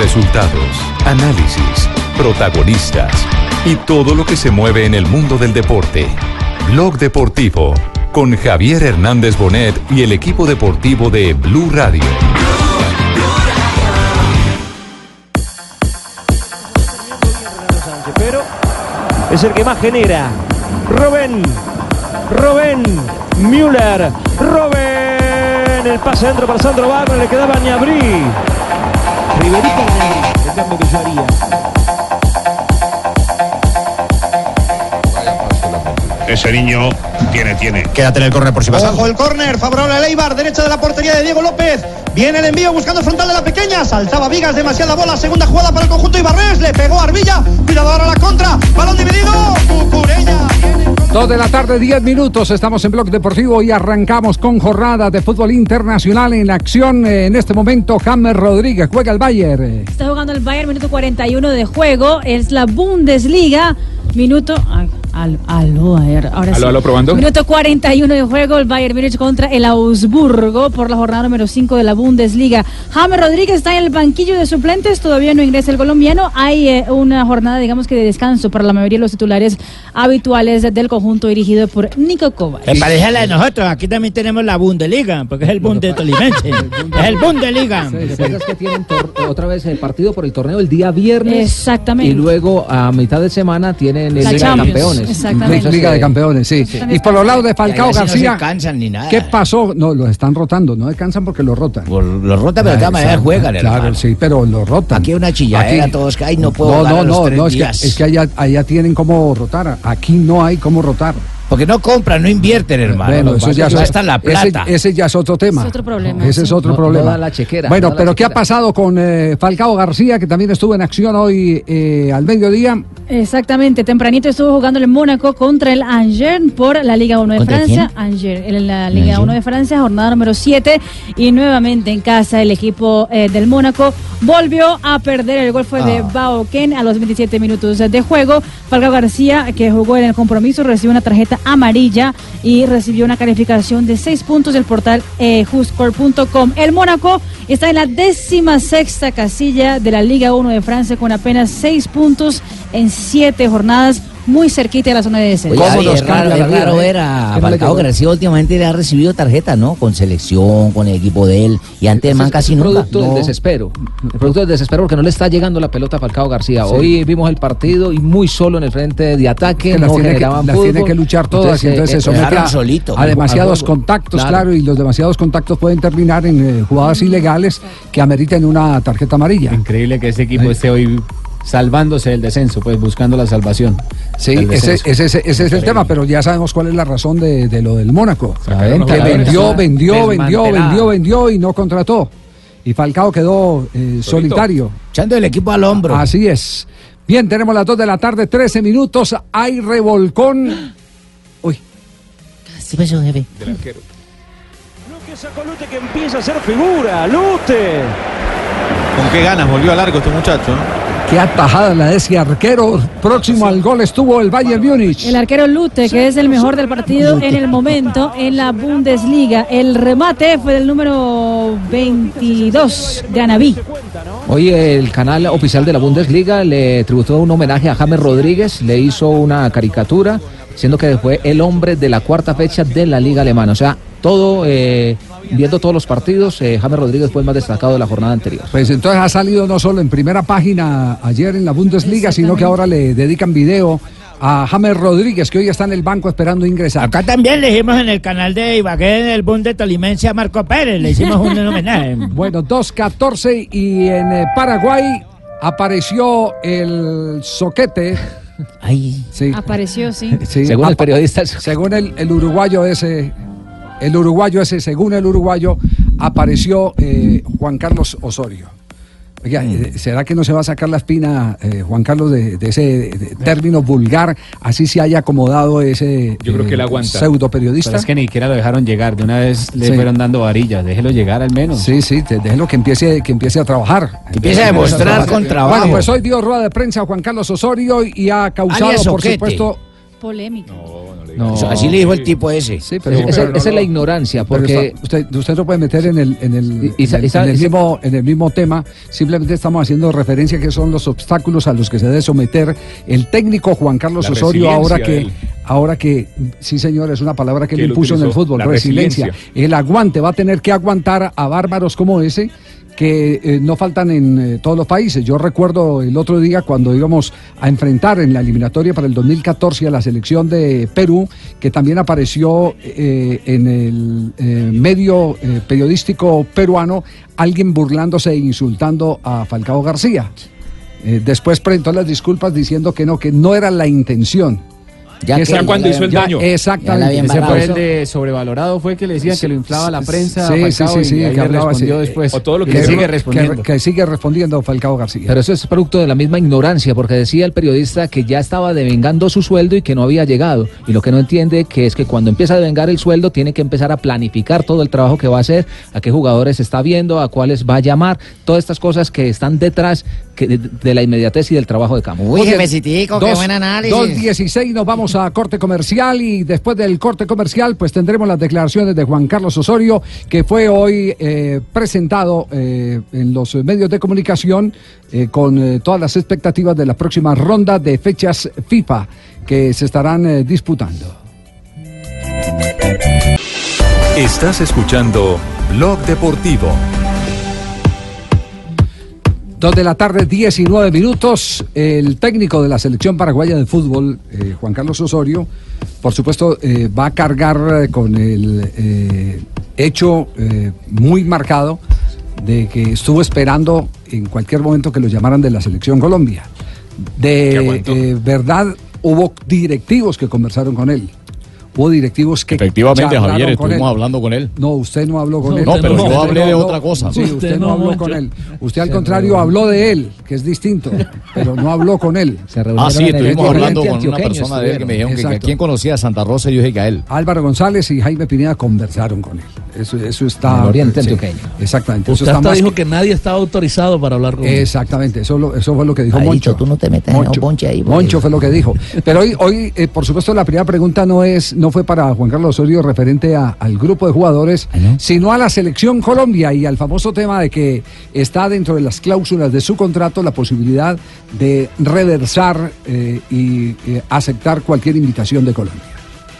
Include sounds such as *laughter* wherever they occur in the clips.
Resultados, análisis, protagonistas y todo lo que se mueve en el mundo del deporte. Blog Deportivo con Javier Hernández Bonet y el equipo deportivo de Blue Radio. Pero es el que más genera. Robben, Robben, Müller, Robben. El pase dentro para Sandro Wagner, le quedaba a Ñabrí. Riverito el cambio que yo haría. Ese niño tiene, tiene. Quédate en el córner por si pasa. Ojo el córner, favorable a Leibar, derecha de la portería de Diego López. Viene el envío buscando frontal de la pequeña. Saltaba Vigas, demasiada bola. Segunda jugada para el conjunto Ibarres. Le pegó a Arbilla. Cuidado ahora la contra. Balón dividido. Cucureña. Dos de la tarde, 10 minutos. Estamos en Blog Deportivo y arrancamos con jornada de fútbol internacional en acción. En este momento, James Rodríguez juega el Bayern. Está jugando el Bayern, minuto 41 de juego. Es la Bundesliga. Minuto. ay, al- aló, a ver, ahora sí. Aló, aló, probando. Minuto 41 de juego. El Bayern Múnich contra el Augsburgo por la jornada número 5 de la Bundesliga. James Rodríguez está en el banquillo de suplentes. Todavía no ingresa el colombiano. Hay eh, una jornada, digamos que de descanso para la mayoría de los titulares habituales del conjunto dirigido por Nico Kovac. Me parece a la de nosotros, aquí también tenemos la Bundesliga, porque es el Bundeslimense. *laughs* es el Bundesliga. Lo que pasa es que tienen otra vez el partido por el torneo el día viernes. Exactamente. Y luego a mitad de semana tienen el La Liga de Champions, Campeones. exactamente. Liga de Campeones, sí. Y por los lados de Falcao García. No se cansan ni nada. ¿Qué pasó? No, los están rotando, no descansan porque los rotan. Lo rota, pero de todas maneras juegan, Claro, hermano. sí, pero los rotan. Aquí una chilladera, todos que, ay, no puedo No, no, a los no, tres no, es que, días. es que allá, allá tienen cómo rotar. Aquí no hay cómo rotar. Porque no compran, no invierten, hermano. Bueno, eso ya está la ese- plata. Ese, ya es otro tema. Es otro problema, Ese es otro No- problema. da la chequera, Bueno, no da la pero ¿qué ha pasado con eh, Falcao García, que también estuvo en acción hoy eh, al mediodía? Exactamente, tempranito estuvo jugando el Mónaco contra el Angers por la Liga 1 de ¿Contra Francia. Angers, en la Liga Angers. 1 de Francia, jornada número 7. Y nuevamente en casa el equipo eh, del Mónaco volvió a perder. El gol fue de Ah. Bao Ken a los 27 minutos de juego. Falcao García, que jugó en el compromiso, recibió una tarjeta amarilla y recibió una calificación de 6 puntos del portal eh. El Mónaco está en la décima sexta casilla de la Liga 1 de Francia con apenas 6 puntos en 7 jornadas, muy cerquita de la zona de descenso. Oye, ¿Cómo nos es raro, cambia la es vida, raro eh? ver a Que no le Falcao. García últimamente le ha recibido tarjeta, ¿no? Con selección, con el equipo de él. Y antes man casi el nunca. producto del No. desespero. El producto del desespero porque no le está llegando la pelota a Falcao García. Hoy vimos el partido y muy solo en el frente de ataque. que las, no tiene que, las tiene que luchar todas y entonces se eh, somete dejaron a, solito, a demasiados contactos, Claro. claro. y los demasiados contactos pueden terminar en eh, jugadas ilegales que ameriten una tarjeta amarilla. Increíble que este equipo esté hoy salvándose del descenso, pues buscando la salvación. Sí, ese, descenso. ese, ese- ese es el tema, pero ya sabemos cuál es la razón de, de lo del Mónaco. Que vendió, vendió, vendió, vendió, vendió y no contrató. Y Falcao quedó eh, solitario. Echando el equipo al hombro. Así es. Bien, tenemos las 2 de la tarde, 13 minutos. Hay revolcón. Uy, Sí, pasó, jefe. Del arquero. Lo que sacó Lute que empieza a ser figura. Lute. ¿Con qué ganas volvió a largo este muchacho? Qué atajada la de ese arquero. Próximo al gol estuvo el Bayern Múnich. El arquero Lute, que es el mejor del partido en el momento en la Bundesliga. El remate fue del número 22 de Anabí. Hoy el canal oficial de la Bundesliga le tributó un homenaje a James Rodríguez, le hizo una caricatura, siendo que fue el hombre de la cuarta fecha de la Liga Alemana. O sea, todo, eh, viendo todos los partidos, eh, James Rodríguez fue el más destacado de la jornada anterior. Pues entonces ha salido no solo en primera página ayer en la Bundesliga, sino que ahora le dedican video a James Rodríguez, que hoy está en el banco esperando ingresar. Acá también le hicimos en el canal de Ibagué, en el Bunde Tolimense a Marco Pérez, le hicimos un homenaje. *laughs* Bueno, 2-14 y en eh, Paraguay apareció el soquete. Ay, Sí, Apareció, sí. sí, Según el periodista, Según el, el uruguayo ese, el uruguayo ese, según el uruguayo, apareció eh, Juan Carlos Osorio. Oiga, eh, ¿será que no se va a sacar la espina, eh, Juan Carlos, de, de ese de- término vulgar? Así se haya acomodado ese Yo creo que él aguanta. pseudo periodista. Pero es que ni siquiera lo dejaron llegar. De una vez le Sí. fueron dando varillas. Déjelo llegar al menos. Sí, sí, te- déjelo que empiece, que empiece a trabajar. Que empiece a demostrar con trabajo. Bueno, pues hoy dio rueda de prensa a Juan Carlos Osorio y ha causado, Alias por supuesto... Polémica. No. Eso- Así le dijo el tipo ese. Sí, Esa, esa es la ignorancia, porque está- usted, usted no puede meter en el, en el, Y- y sa- en el- y en mismo, en el mismo tema. Simplemente estamos haciendo referencia a que son los obstáculos a los que se debe someter el técnico Juan Carlos La Osorio ahora que, él. ahora que, sí señor, es una palabra que, Que le él impuso en el fútbol, la resiliencia. resiliencia. El aguante va a tener que aguantar a bárbaros como ese que eh, no faltan en eh, todos los países. Yo recuerdo el otro día cuando íbamos a enfrentar en la eliminatoria para el 2014 a la selección de Perú, que también apareció eh, en el eh, medio periodístico peruano alguien burlándose e insultando a Falcao García. Después presentó las disculpas diciendo que no, que no era la intención. Ya Que que- ya cuando hizo el ya- daño. Exactamente. Ese fue el de sobrevalorado, fue que le decían que lo inflaba la prensa. Sí, Falcao, sí, sí, y que hablaba así. respondió después. O todo lo que sigue que- respondiendo. Que, sigue respondiendo Falcao García. Pero eso es producto de la misma ignorancia, porque decía el periodista que ya estaba devengando su sueldo y que no había llegado. Y lo que no entiende que es que cuando empieza a devengar el sueldo tiene que empezar a planificar todo el trabajo que va a hacer, a qué jugadores está viendo, a cuáles va a llamar, todas estas cosas que están detrás que de, de la inmediatez y del trabajo de campo. Uy, jefecitico, qué buen análisis. 2.16 nos vamos a corte comercial y después del corte comercial pues tendremos las declaraciones de Juan Carlos Osorio que fue hoy eh, presentado eh, en los medios de comunicación eh, con eh, todas las expectativas de la próxima ronda de fechas FIFA que se estarán eh, disputando. Estás escuchando Blog Deportivo. Dos de la tarde, 19 minutos. El técnico de la selección paraguaya de fútbol, eh, Juan Carlos Osorio, por supuesto, eh, va a cargar eh, con el eh, hecho muy marcado de que estuvo esperando en cualquier momento que lo llamaran de la selección Colombia. De verdad, hubo directivos que conversaron con él. Hubo directivos que Efectivamente, Javier, estuvimos él. hablando con él. No, usted no habló con No, él. no, pero yo Usted hablé no de otra cosa. Sí, usted, Usted no no, habló con él. Usted al Se contrario habló de él, que es distinto, *laughs* pero no habló con él. Ah, sí, estuvimos hablando con una persona de él que me dijeron que, quién conocía a Santa Rosa y yo dije que a él. Álvaro González y Jaime Pineda conversaron con él. Eso, eso está. El oriente sí, antioqueño. Exactamente. Eso Usted está hasta dijo que nadie estaba autorizado para hablar con él. Exactamente, eso, lo- eso fue lo que dijo Moncho. tú no te metas en Moncho, ahí, Moncho fue lo que dijo. *laughs* Pero hoy, hoy eh, por supuesto, la primera pregunta no es, no fue para Juan Carlos Osorio referente a- al grupo de jugadores, sino a la selección Colombia y al famoso tema de que está dentro de las cláusulas de su contrato la posibilidad de reversar eh, y eh, aceptar cualquier invitación de Colombia.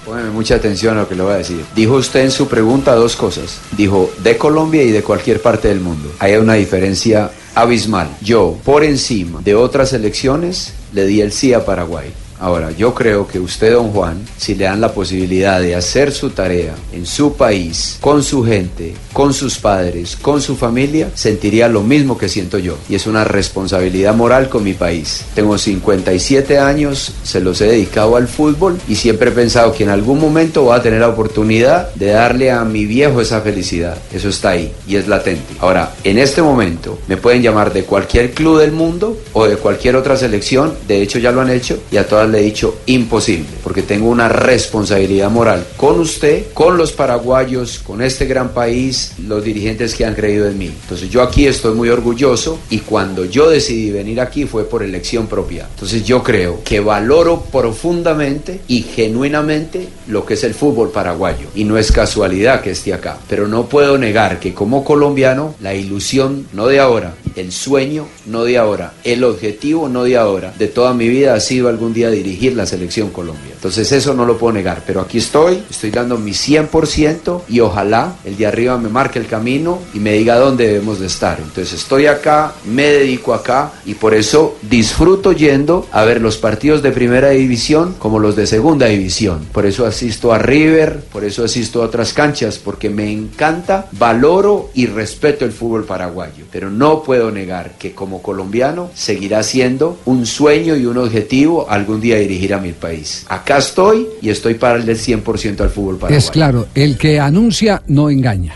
Póngame mucha atención a lo que le voy a decir. Dijo usted en su pregunta dos cosas. Dijo de Colombia y de cualquier parte del mundo. Hay una diferencia abismal. Yo, por encima de otras elecciones, le di el sí a Paraguay. Ahora, yo creo que usted, don Juan, si le dan la posibilidad de hacer su tarea en su país, con su gente, con sus padres, con su familia, sentiría lo mismo que siento yo. Y es una responsabilidad moral con mi país. Tengo 57 años, se los he dedicado al fútbol y siempre he pensado que en algún momento voy a tener la oportunidad de darle a mi viejo esa felicidad. Eso está ahí y es latente. Ahora, en este momento me pueden llamar de cualquier club del mundo o de cualquier otra selección, de hecho ya lo han hecho y a todas le he dicho imposible, porque tengo una responsabilidad moral con usted, con los paraguayos, con este gran país, los dirigentes que han creído en mí. Entonces yo aquí estoy muy orgulloso y cuando yo decidí venir aquí fue por elección propia. Entonces yo creo que valoro profundamente y genuinamente lo que es el fútbol paraguayo y no es casualidad que esté acá, pero no puedo negar que como colombiano la ilusión no de ahora, el sueño no de ahora, el objetivo no de ahora, de toda mi vida ha sido algún día dirigir la selección Colombia. Entonces eso no lo puedo negar, pero aquí estoy, estoy dando mi 100% y ojalá el de arriba me marque el camino y me diga dónde debemos de estar. Entonces estoy acá, me dedico acá y por eso disfruto yendo a ver los partidos de primera división como los de segunda división. Por eso asisto a River, por eso asisto a otras canchas, porque me encanta, valoro y respeto el fútbol paraguayo. Pero no puedo negar que como colombiano seguirá siendo un sueño y un objetivo algún día dirigir a mi país. Acá estoy y estoy para el del 100% al fútbol paraguayo. Es claro, el que anuncia no engaña.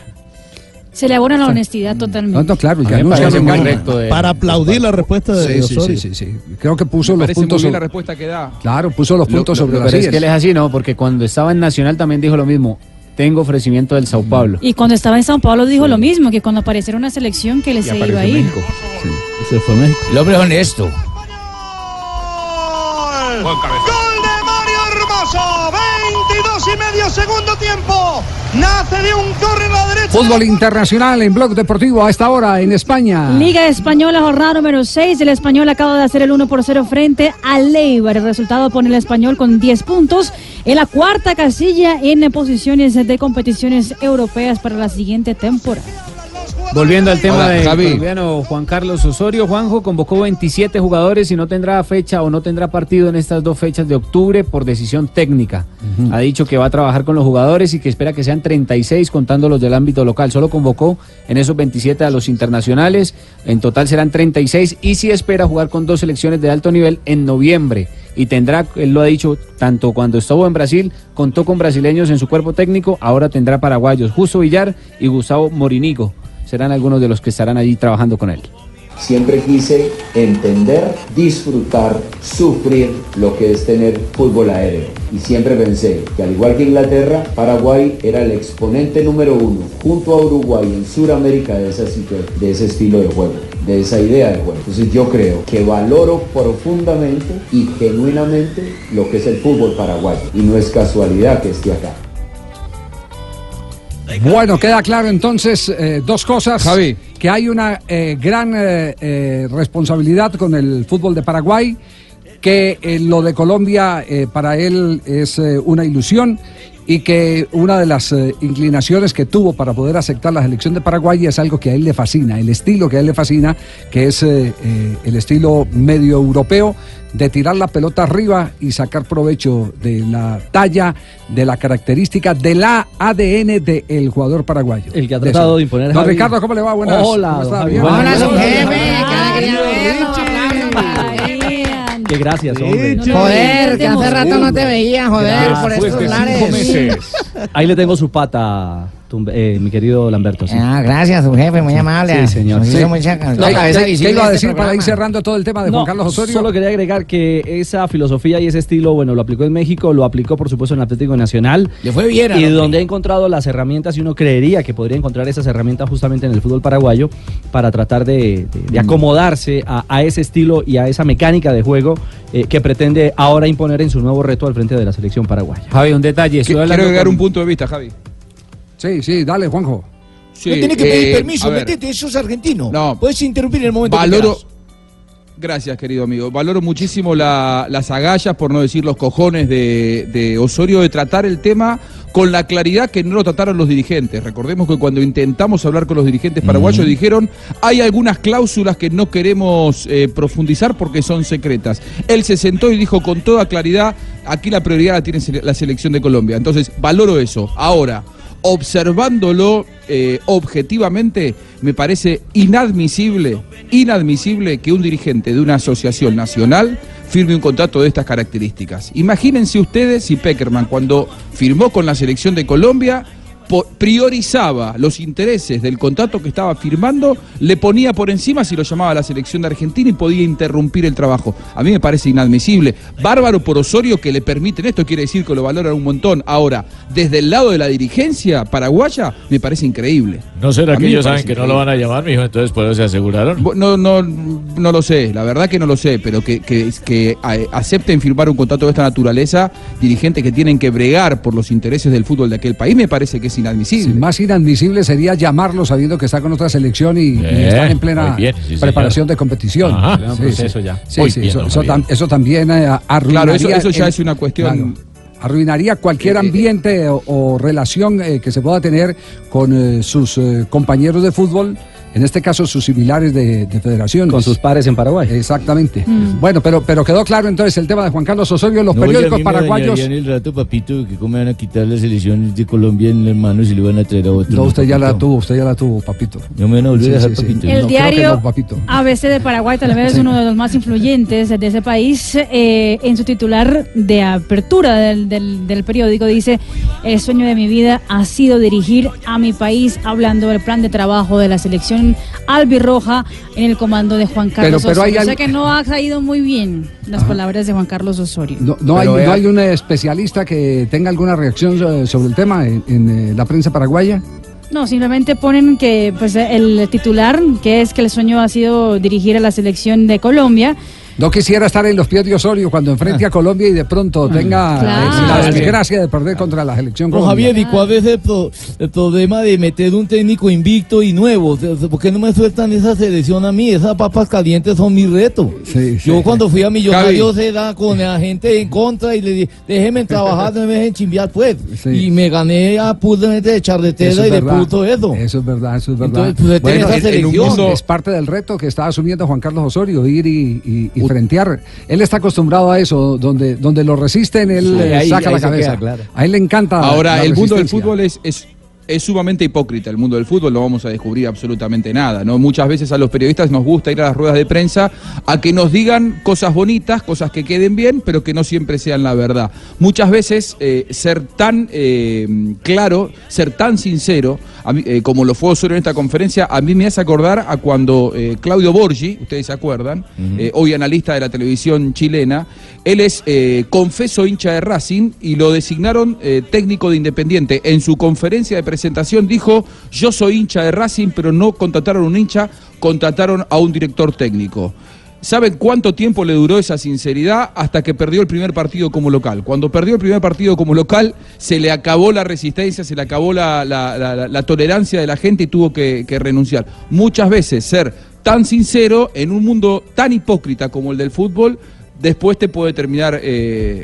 Se le abona la honestidad totalmente. No, no, claro, ya no de- Para aplaudir la respuesta de Sí, sí, Osorio. sí, sí, sí. Creo que puso Me los puntos bien la sobre, respuesta que da. Claro, puso los Lo- puntos lo- sobre lo- las pero es que él es así, ¿no? Porque cuando estaba en Nacional también dijo lo mismo. Tengo ofrecimiento del Sao Paulo. Y cuando estaba en Sao Paulo dijo lo mismo, que cuando apareciera una selección que le se iba a ir. Se fue México. El hombre es honesto. Gol de Mario Hermoso. 22 y medio segundo tiempo. Nace de un córner a la derecha. Fútbol internacional en Blog Deportivo a esta hora en España. Liga Española, jornada número 6. El Español acaba de hacer el 1 por 0 frente al Leibar. El resultado pone el Español con 10 puntos en la cuarta casilla en posiciones de competiciones europeas para la siguiente temporada. Volviendo al tema Hola, de Javi. colombiano Juan Carlos Osorio, Juanjo convocó 27 jugadores y no tendrá fecha o no tendrá partido en estas dos fechas de octubre por decisión técnica. Ha dicho que va a trabajar con los jugadores y que espera que sean 36 contando los del ámbito local. Solo convocó en esos 27 a los internacionales. En total serán 36 y sí espera jugar con dos selecciones de alto nivel en noviembre. Y tendrá, él lo ha dicho, tanto cuando estuvo en Brasil, contó con brasileños en su cuerpo técnico, ahora tendrá paraguayos, Justo Villar y Gustavo Morinigo serán algunos de los que estarán allí trabajando con él. Siempre quise entender, disfrutar, sufrir lo que es tener fútbol aéreo. Y siempre pensé que al igual que Inglaterra, Paraguay era el exponente número uno, junto a Uruguay en Sudamérica de, situ- de ese estilo de juego, de esa idea de juego. Entonces yo creo que valoro profundamente y genuinamente lo que es el fútbol paraguayo. Y no es casualidad que esté acá. Bueno, queda claro entonces eh, dos cosas. Javi. Que hay una eh, gran eh, eh, responsabilidad con el fútbol de Paraguay, que lo de Colombia para él es una ilusión y que una de las eh, inclinaciones que tuvo para poder aceptar la selección de Paraguay es algo que a él le fascina, el estilo que a él le fascina, que es eh, eh, el estilo medio europeo de tirar la pelota arriba y sacar provecho de la talla, de la característica, del ADN del jugador paraguayo. El que ha De tratado de imponer Don Javi. Ricardo, ¿cómo le va? Buenas. Hola, ¿Cómo está? Bien. Jefe. Que gracias, hombre. Joder, que hace rato no te veía, joder, por estos lares. *laughs* Ahí le tengo su pata, eh, mi querido Lamberto. sí. Ah, gracias, su jefe, muy amable. Sí, señor. Sí. mucha- la ¿Qué- cabeza qué- visible ¿Qué iba a de decir este para ir cerrando todo el tema de No, Juan Carlos Osorio? Solo quería agregar que esa filosofía y ese estilo, bueno, lo aplicó en México, lo aplicó por supuesto en Atlético Nacional. Le fue bien Y hombre. donde ha encontrado las herramientas, y uno creería que podría encontrar esas herramientas justamente en el fútbol paraguayo para tratar de, de- de acomodarse a, a ese estilo y a esa mecánica de juego eh, que pretende ahora imponer en su nuevo reto al frente de la selección paraguaya. Javi, un detalle. Quiero agregar con- un punto de vista, Javi. Sí, sí, dale, Juanjo. Sí, no tienes que pedir eh, permiso, metete, eso es argentino. No. Puedes interrumpir en el momento que Valoro. quieras. Gracias, querido amigo. Valoro muchísimo la- las agallas, por no decir los cojones de, de Osorio, de tratar el tema con la claridad que no lo trataron los dirigentes. Recordemos que cuando intentamos hablar con los dirigentes paraguayos dijeron hay algunas cláusulas que no queremos eh, profundizar porque son secretas. Él se sentó y dijo con toda claridad, aquí la prioridad la tiene la selección de Colombia. Entonces, valoro eso. Ahora, observándolo eh, objetivamente, me parece inadmisible, inadmisible que un dirigente de una asociación nacional firme un contrato de estas características. Imagínense ustedes si Peckerman, cuando firmó con la selección de Colombia, priorizaba los intereses del contrato que estaba firmando, le ponía por encima si lo llamaba a la selección de Argentina y podía interrumpir el trabajo. A mí me parece inadmisible. Bárbaro por Osorio que le permiten esto, quiere decir que lo valoran un montón. Ahora, desde el lado de la dirigencia paraguaya, me parece increíble. ¿No será A que ellos saben que no lo van a llamar, mijo? Entonces por eso se aseguraron. No, no, no lo sé, la verdad que no lo sé, pero que, que, que acepten firmar un contrato de esta naturaleza, dirigentes que tienen que bregar por los intereses del fútbol de aquel país, me parece que es inadmisible. Sí, más inadmisible sería llamarlo sabiendo que está con otra selección y, y Eh, están en plena bien, sí, preparación señor. de competición. Ajá, Sí, un sí. proceso ya. Sí, Muy sí, bien, eso, eso tam- eso también eh, arruinaría. Claro, eso- eso ya el- es una cuestión- arruinaría cualquier ambiente o, o relación eh, que se pueda tener con eh, sus eh, compañeros de fútbol en este caso sus similares de, de federaciones. Con sus pares en Paraguay. Exactamente. Mm. Bueno, pero, pero quedó claro entonces el tema de Juan Carlos Osorio, los No, a periódicos mí me paraguayos. dañarían el rato, papito, que cómo me van a quitar las elecciones de Colombia en hermanos y le van a traer a otro. No, usted ya la tuvo, usted ya la tuvo, papito. No me van a volver a dejar, papito. El No, creo que diario no, papito. ABC de Paraguay tal vez es uno de los más influyentes de ese país. eh, en su titular de apertura del, del- del periódico dice, el sueño de mi vida ha sido dirigir a mi país hablando del plan de trabajo de la selección albirroja en el comando de Juan Carlos pero hay Osorio. O sea que no ha caído muy bien las palabras de Juan Carlos Osorio. No, no hay, Pero vea- no hay un especialista que tenga alguna reacción so- sobre el tema en, en, eh, la prensa paraguaya. No, simplemente ponen que pues el titular, que es que el sueño ha sido dirigir a la selección de Colombia. No quisiera estar en los pies de Osorio cuando enfrente a Colombia y de pronto tenga eh, Claro. la desgracia de perder contra la selección No, Colombia. Javier, ¿y cuál es el, pro- el problema de meter un técnico invicto y nuevo? ¿Por qué no me sueltan esa selección a mí? Esas papas calientes son mi reto. Yo cuando fui a Millonarios era con la gente en contra y le dije, déjenme trabajar, no me dejen chimbear pues. Y me gané a puramente de charretera Eso y es de puto eso. Eso es verdad, eso es verdad. Entonces, pues, esa selección. es parte del reto que está asumiendo Juan Carlos Osorio, ir y, y- y frentear. Él está acostumbrado a eso, donde, donde lo resisten, él Sí, eh, ahí- saca ahí la cabeza. queda claro. A él le encanta. Ahora, la el mundo del fútbol es, es, es sumamente hipócrita. El mundo del fútbol no vamos a descubrir absolutamente nada. ¿no? Muchas veces a los periodistas nos gusta ir a las ruedas de prensa a que nos digan cosas bonitas, cosas que queden bien, pero que no siempre sean la verdad. Muchas veces eh, ser tan eh, claro, ser tan sincero, a mí, eh, como lo fue Osorio en esta conferencia, a mí me hace acordar a cuando eh, Claudio Borgi, ustedes se acuerdan, eh, hoy analista de la televisión chilena, él es eh, confeso hincha de Racing y lo designaron técnico de Independiente. En su conferencia de presentación dijo, yo soy hincha de Racing, pero no contrataron un hincha, contrataron a un director técnico. ¿Saben cuánto tiempo le duró esa sinceridad? Hasta que perdió el primer partido como local. Cuando perdió el primer partido como local, se le acabó la resistencia, se le acabó la, la- la- tolerancia de la gente y tuvo que renunciar. Muchas veces ser tan sincero en un mundo tan hipócrita como el del fútbol, después te puede terminar eh,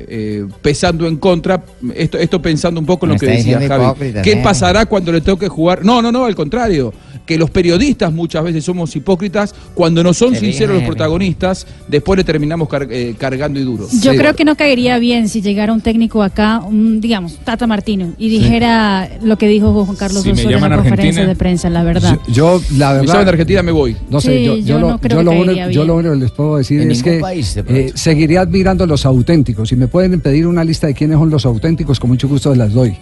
eh, pesando en contra. Esto, esto pensando un poco en Me lo que decía Javi. ¿Qué ¿eh? pasará cuando le toque jugar? No, no, no, al contrario. Que los periodistas muchas veces somos hipócritas. Cuando no son sinceros los protagonistas, después le terminamos car- eh, cargando y duro. Yo creo que no caería bien si llegara un técnico acá, un, digamos, Tata Martino, y dijera lo que dijo Juan Carlos Si Osorio en la conferencia de prensa, la verdad. Yo, la verdad. de Argentina, me voy. No sé, Sí, yo, yo yo lo, no creo yo que lo único, yo lo único que les puedo decir En es que país, de eh, pronto. Seguiré admirando los auténticos. Si me pueden pedir una lista de quiénes son los auténticos, con mucho gusto las doy.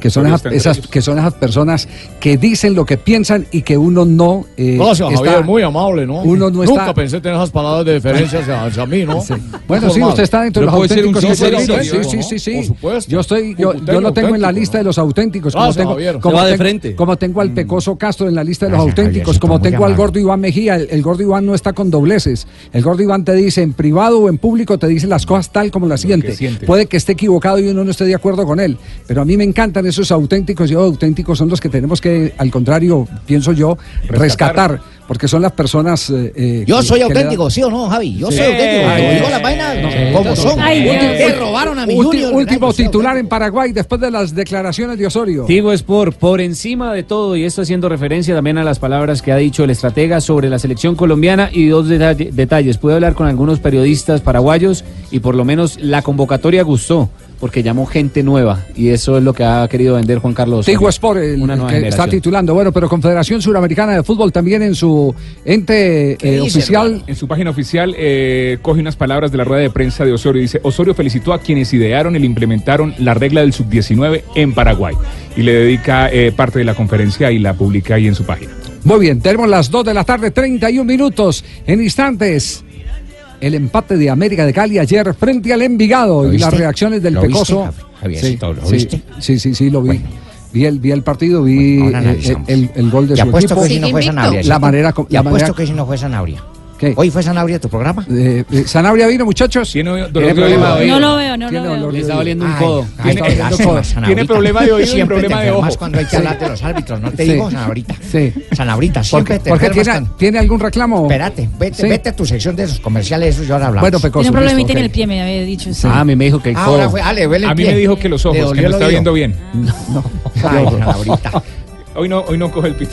Que son, esas, que son esas personas que dicen lo que piensan y que uno no. eh, Gracias, está- Javier, muy amable, ¿no? Uno no Nunca está- pensé tener esas palabras de deferencia hacia, hacia mí, ¿no? Bueno, sí, usted está dentro de los puede ser un auténticos. sí, sí, ¿no? sí, sí. Por supuesto. Yo estoy, yo, lo tengo en la lista de los auténticos. Como Gracias, tengo, Javier. como Se va de tengo- frente. como tengo al Pecoso Castro en la lista de los Gracias, auténticos, como tengo al gordo Iván Mejía. El, el gordo Iván no está con dobleces. El gordo Iván te dice en privado o en público, te dice las cosas tal como las siente. siente. Puede que esté equivocado y uno no esté de acuerdo con él. Pero a mí me encantan esos auténticos. Yo auténticos son los que tenemos que, al contrario, pienso yo, rescatar. porque son las personas. eh, eh, Yo que- soy auténtico, ¿sí o no, Javi? Yo Sí. soy auténtico. Ay, digo ay. las vainas No, como son. Ay, Último- robaron a mi Ulti- Junior. Último ¿verdad? titular en Paraguay después de las declaraciones de Osorio. Tigo Sport, por encima de todo, y esto haciendo referencia también a las palabras que ha dicho el estratega sobre la selección colombiana y dos detalle- detalles. Pude hablar con algunos periodistas paraguayos y por lo menos la convocatoria gustó, porque llamó gente nueva y eso es lo que ha querido vender Juan Carlos. Tigo Sport, el, Una el nueva que está titulando. Bueno, pero Confederación Suramericana de Fútbol también en su ente eh, oficial. En su página oficial eh, coge unas palabras de la rueda de prensa de Osorio. Dice, Osorio felicitó a quienes idearon y le implementaron la regla del sub-19 en Paraguay. Y le dedica eh, parte de la conferencia y la publica ahí en su página. Muy bien, tenemos las 2 de la tarde, 31 minutos. En instantes, el empate de América de Cali ayer frente al Envigado ¿Lo y las reacciones del ¿Lo viste, Pecoso. Javi- Javiercito, ¿lo sí, viste? Sí, sí, sí, lo vi. Vi el, vi el partido, vi Bueno, eh, el, el gol de Y su apuesto equipo. que si no fue Sanabria. La manera. la apuesto manera- que si no fue Sanabria. ¿Qué? ¿Hoy fue Sanabria tu programa? Eh, eh, ¿Sanabria vino, muchachos? Tiene ¿Tiene problema de oído. No lo veo, no lo veo. dolor Le está doliendo un Ay, codo. ay, lástima, tiene problema de oído y Siempre problema te de ojo. cuando hay que hablar de los árbitros, ¿no te Sí. digo, Sanabrita? Sí. Sanabrita, ¿Por siempre qué, te por qué enfermas tiene, cuando- tiene algún reclamo? Espérate, vete, Sí. vete a tu sección de esos comerciales, eso ya ahora hablamos. Bueno, Pecoso. Tiene un problemita listo, en el pie, me había dicho. sí. Ah, a mí me dijo que el Ahora codo. fue, Ale, huele el A mí pie. me dijo que los ¿Le ojos, que no está viendo bien. *laughs* *laughs* Ay, Sanabrita. Hoy no, hoy no coge el pito.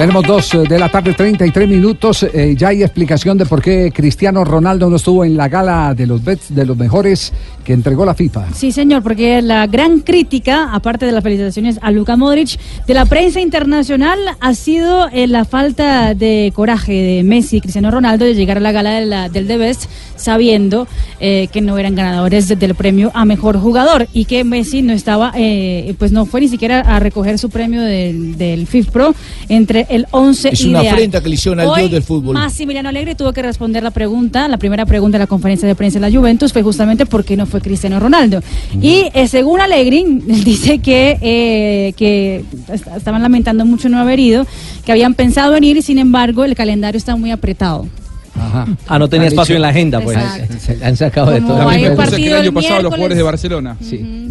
Tenemos dos eh, de la tarde, 33 minutos. Eh, ya hay explicación de por qué Cristiano Ronaldo no estuvo en la gala de los bets de los mejores que entregó la FIFA. Sí, señor, porque la gran crítica, aparte de las felicitaciones a Luka Modric, de la prensa internacional ha sido eh, la falta de coraje de Messi y Cristiano Ronaldo de llegar a la gala de la- del The Best sabiendo que no eran ganadores de- del premio a mejor jugador y que Messi no estaba, pues no fue ni siquiera a recoger su premio del, del FIFPro entre el 11 Es y una ideal. afrenta que le hicieron al Hoy, dios del fútbol. Massimiliano Alegre tuvo que responder la pregunta, la primera pregunta de la conferencia de prensa de la Juventus fue justamente por qué no fue Cristiano Ronaldo. Y eh, según Alegre, *laughs* dice que, eh, que est- estaban lamentando mucho no haber ido, que habían pensado en ir y sin embargo el calendario está muy apretado. Ah, no tenía Han espacio dicho- en la agenda, pues. *laughs* Se han sacado de todo. hay un Cosa que el año pasado los jugadores de Barcelona. Sí.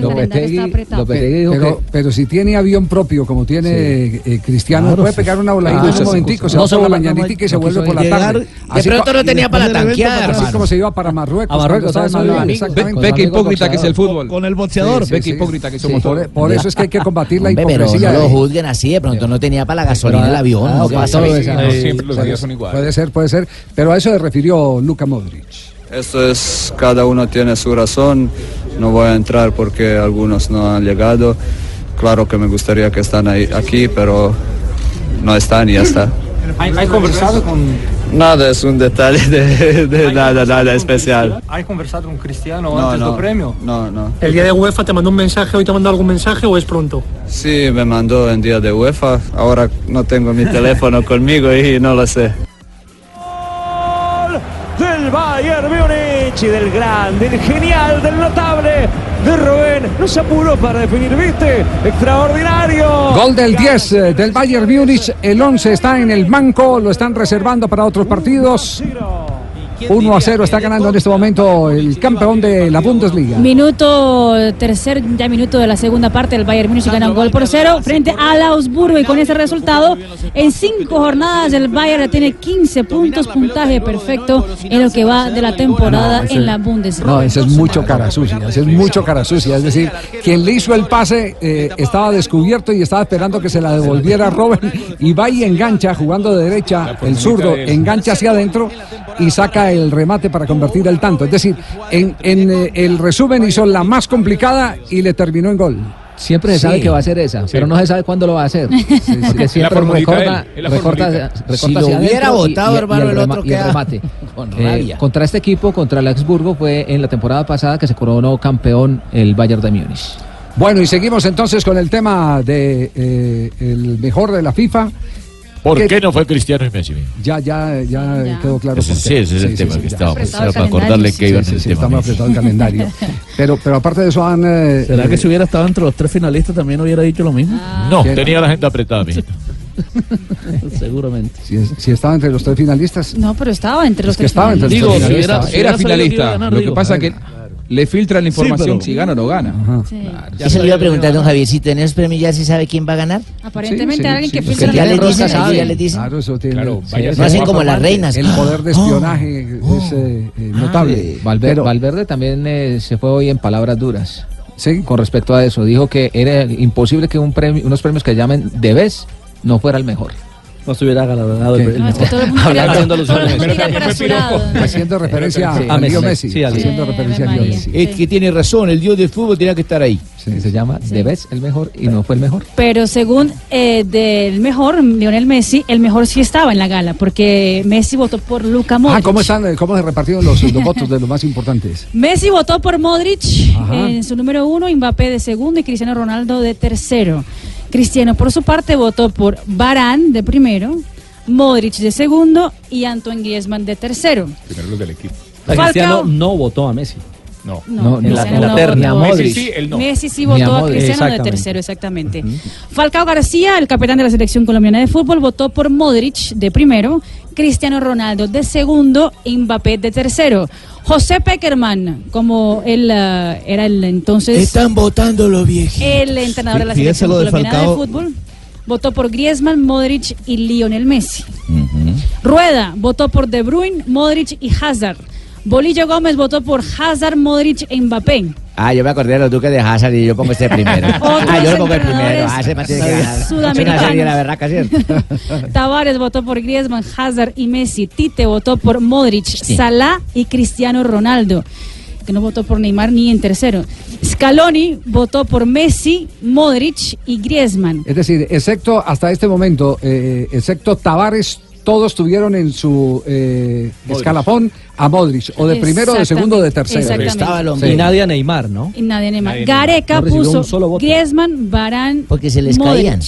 Lopetegui dijo pero, pero si tiene avión propio, como tiene eh, Cristiano, Claro, puede sí. pegar una voladita Ah, en un sí, momentico, sí. se No va por la mañanita y se vuelve por la llegar, tarde. de pronto no tenía para la tanqueada, Así como se iba para Marruecos. A Marruecos. Ve, qué hipócrita que es el fútbol. Con el boxeador. Ve qué hipócrita que somos Por, todos. por eso es que hay que combatir la pero hipocresía. no lo eh. juzguen así, de pronto no tenía para la gasolina Pero, el avión. Eh, siempre los días son iguales. Puede ser, puede ser. Pero a eso se refirió Luka Modric. Esto es, cada uno tiene su razón, no voy a entrar porque algunos no han llegado. Claro que me gustaría que están ahí, aquí, pero no están y ya está. ¿Hay, conversado con, Nada, es un detalle de, de nada, nada especial. ¿Hay conversado con Cristiano No, antes no, del premio? no, no. ¿El día de UEFA te mandó un mensaje, hoy te mandó algún mensaje o es pronto? Sí, me mandó en día de UEFA, ahora no tengo mi teléfono conmigo y no lo sé. Bayern Múnich y del grande, del genial, del notable de Rubén. No se apuró para definir, ¿viste? Extraordinario. Gol del 10 eh, del Bayern Múnich. El 11 está en el banco, lo están reservando para otros partidos. 1 a 0 está ganando en este momento el campeón de la Bundesliga. Minuto tercer, ya minuto de la segunda parte, el Bayern Múnich gana un gol por cero frente al Augsburgo y con ese resultado, en cinco jornadas el Bayern tiene 15 puntos, puntaje perfecto en lo que va de la temporada en la Bundesliga. No, ese es mucho cara sucia, ese es mucho cara sucia. Es decir, quien le hizo el pase eh, estaba descubierto y estaba esperando que se la devolviera Robert y va y engancha, jugando de derecha, el zurdo, engancha hacia adentro y saca el remate para convertir el tanto. Es decir, en, en, eh, el resumen hizo la más complicada y le terminó en gol. Siempre se sabe Sí. que va a hacer esa, pero no se sabe cuándo lo va a hacer. Porque La siempre recorta, recorta, recorta Si lo hubiera votado, hermano, el otro queda remate. *laughs* con Eh, contra este equipo, contra el Augsburgo, fue en la temporada pasada que se coronó campeón el Bayern de Múnich. Bueno, y seguimos entonces con el tema de eh, el mejor de la FIFA. ¿Por ¿Qué- qué no fue Cristiano y Messi? Ya, ya, ya, quedó claro. Ese sí, ese es el tema que ya. estaba, pues, era para acordarle que iba en Sí, el sí, tema. estamos apretado el calendario. *laughs* Pero, pero aparte de eso han... eh, ¿Será eh, que si hubiera estado entre los tres finalistas también hubiera dicho lo mismo? No, ¿Quién? tenía la agenda apretada, mijito. *laughs* Seguramente. Si, es- si estaba entre los tres finalistas. No, pero estaba entre los Es que tres estaba entre los finalistas. tres Era, finalistas. era finalista. Lo que pasa que le filtran la Sí, información pero- si gana o no gana. Eso le iba a preguntar a don Javier, si tenés premio ya se sabe quién va a ganar. Aparentemente Sí, sí, alguien sí, que filtra ya la les dicen, sabe. aquí ya les dicen. Claro, eso tiene. Claro, sí, No hacen como las reinas. El poder de Oh, espionaje es eh, eh, notable. Valverde, Pero- Valverde también eh, se fue hoy en palabras duras. Sí. Con respecto a eso, dijo que era imposible que un premio, unos premios que llamen de vez no fuera el mejor. No se hubiera ganado el, el No, es que mejor. todo el mundo Hablando- tira apresurado. Haciendo referencia a a Leo Messi. Messi. Sí, haciendo Sí, referencia a. Messi. Es que tiene razón, el dios del fútbol tenía que estar ahí. Sí, se llama de vez el mejor y no fue el mejor. Pero según eh, del mejor, Lionel Messi, el mejor sí estaba en la gala, porque Messi votó por Luka Modric. Ah, ¿cómo están? ¿Cómo se repartieron los, los votos de los más importantes? *laughs* Messi votó por Modric Ajá. en su número uno, Mbappé de segundo y Cristiano Ronaldo de tercero. Cristiano, por su parte, votó por Barán de primero, Modric de segundo y Antoine Griezmann de tercero. Primero los del equipo. Falcao. Cristiano no votó a Messi. No. No, en la, en la no terna. Messi sí, él no. Messi sí votó a. Cristiano de Exactamente. tercero, exactamente. Falcao García, el capitán de la selección colombiana de fútbol, votó por Modric de primero, Cristiano Ronaldo de segundo y Mbappé de tercero. José Peckerman, como él eh, era el entonces Están votando los viejitos. el entrenador de la selección de colombiana de fútbol, votó por Griezmann, Modric y Lionel Messi. Rueda votó por De Bruyne, Modric y Hazard. Bolillo Gómez votó por Hazard, Modric e Mbappé. Ah, yo me acordé de los duques de Hazard y yo pongo este primero. *laughs* ah, yo lo pongo el primero. Ah, ese tiene que ganar. Es una serie de la berraca, ¿cierto? *laughs* Tavares votó por Griezmann, Hazard y Messi. Tite votó por Modric, Salah y Cristiano Ronaldo. Que no votó por Neymar ni en tercero. Scaloni votó por Messi, Modric y Griezmann. Es decir, excepto hasta este momento, eh, excepto Tavares, todos tuvieron en su eh, escalafón a Modric, o de primero, de segundo, o de tercero. Sí. Y nadie a Neymar, ¿no? Y nadie Neymar. Nadie Gareca No puso. Griezmann, Barán. Porque se les Modric. caían.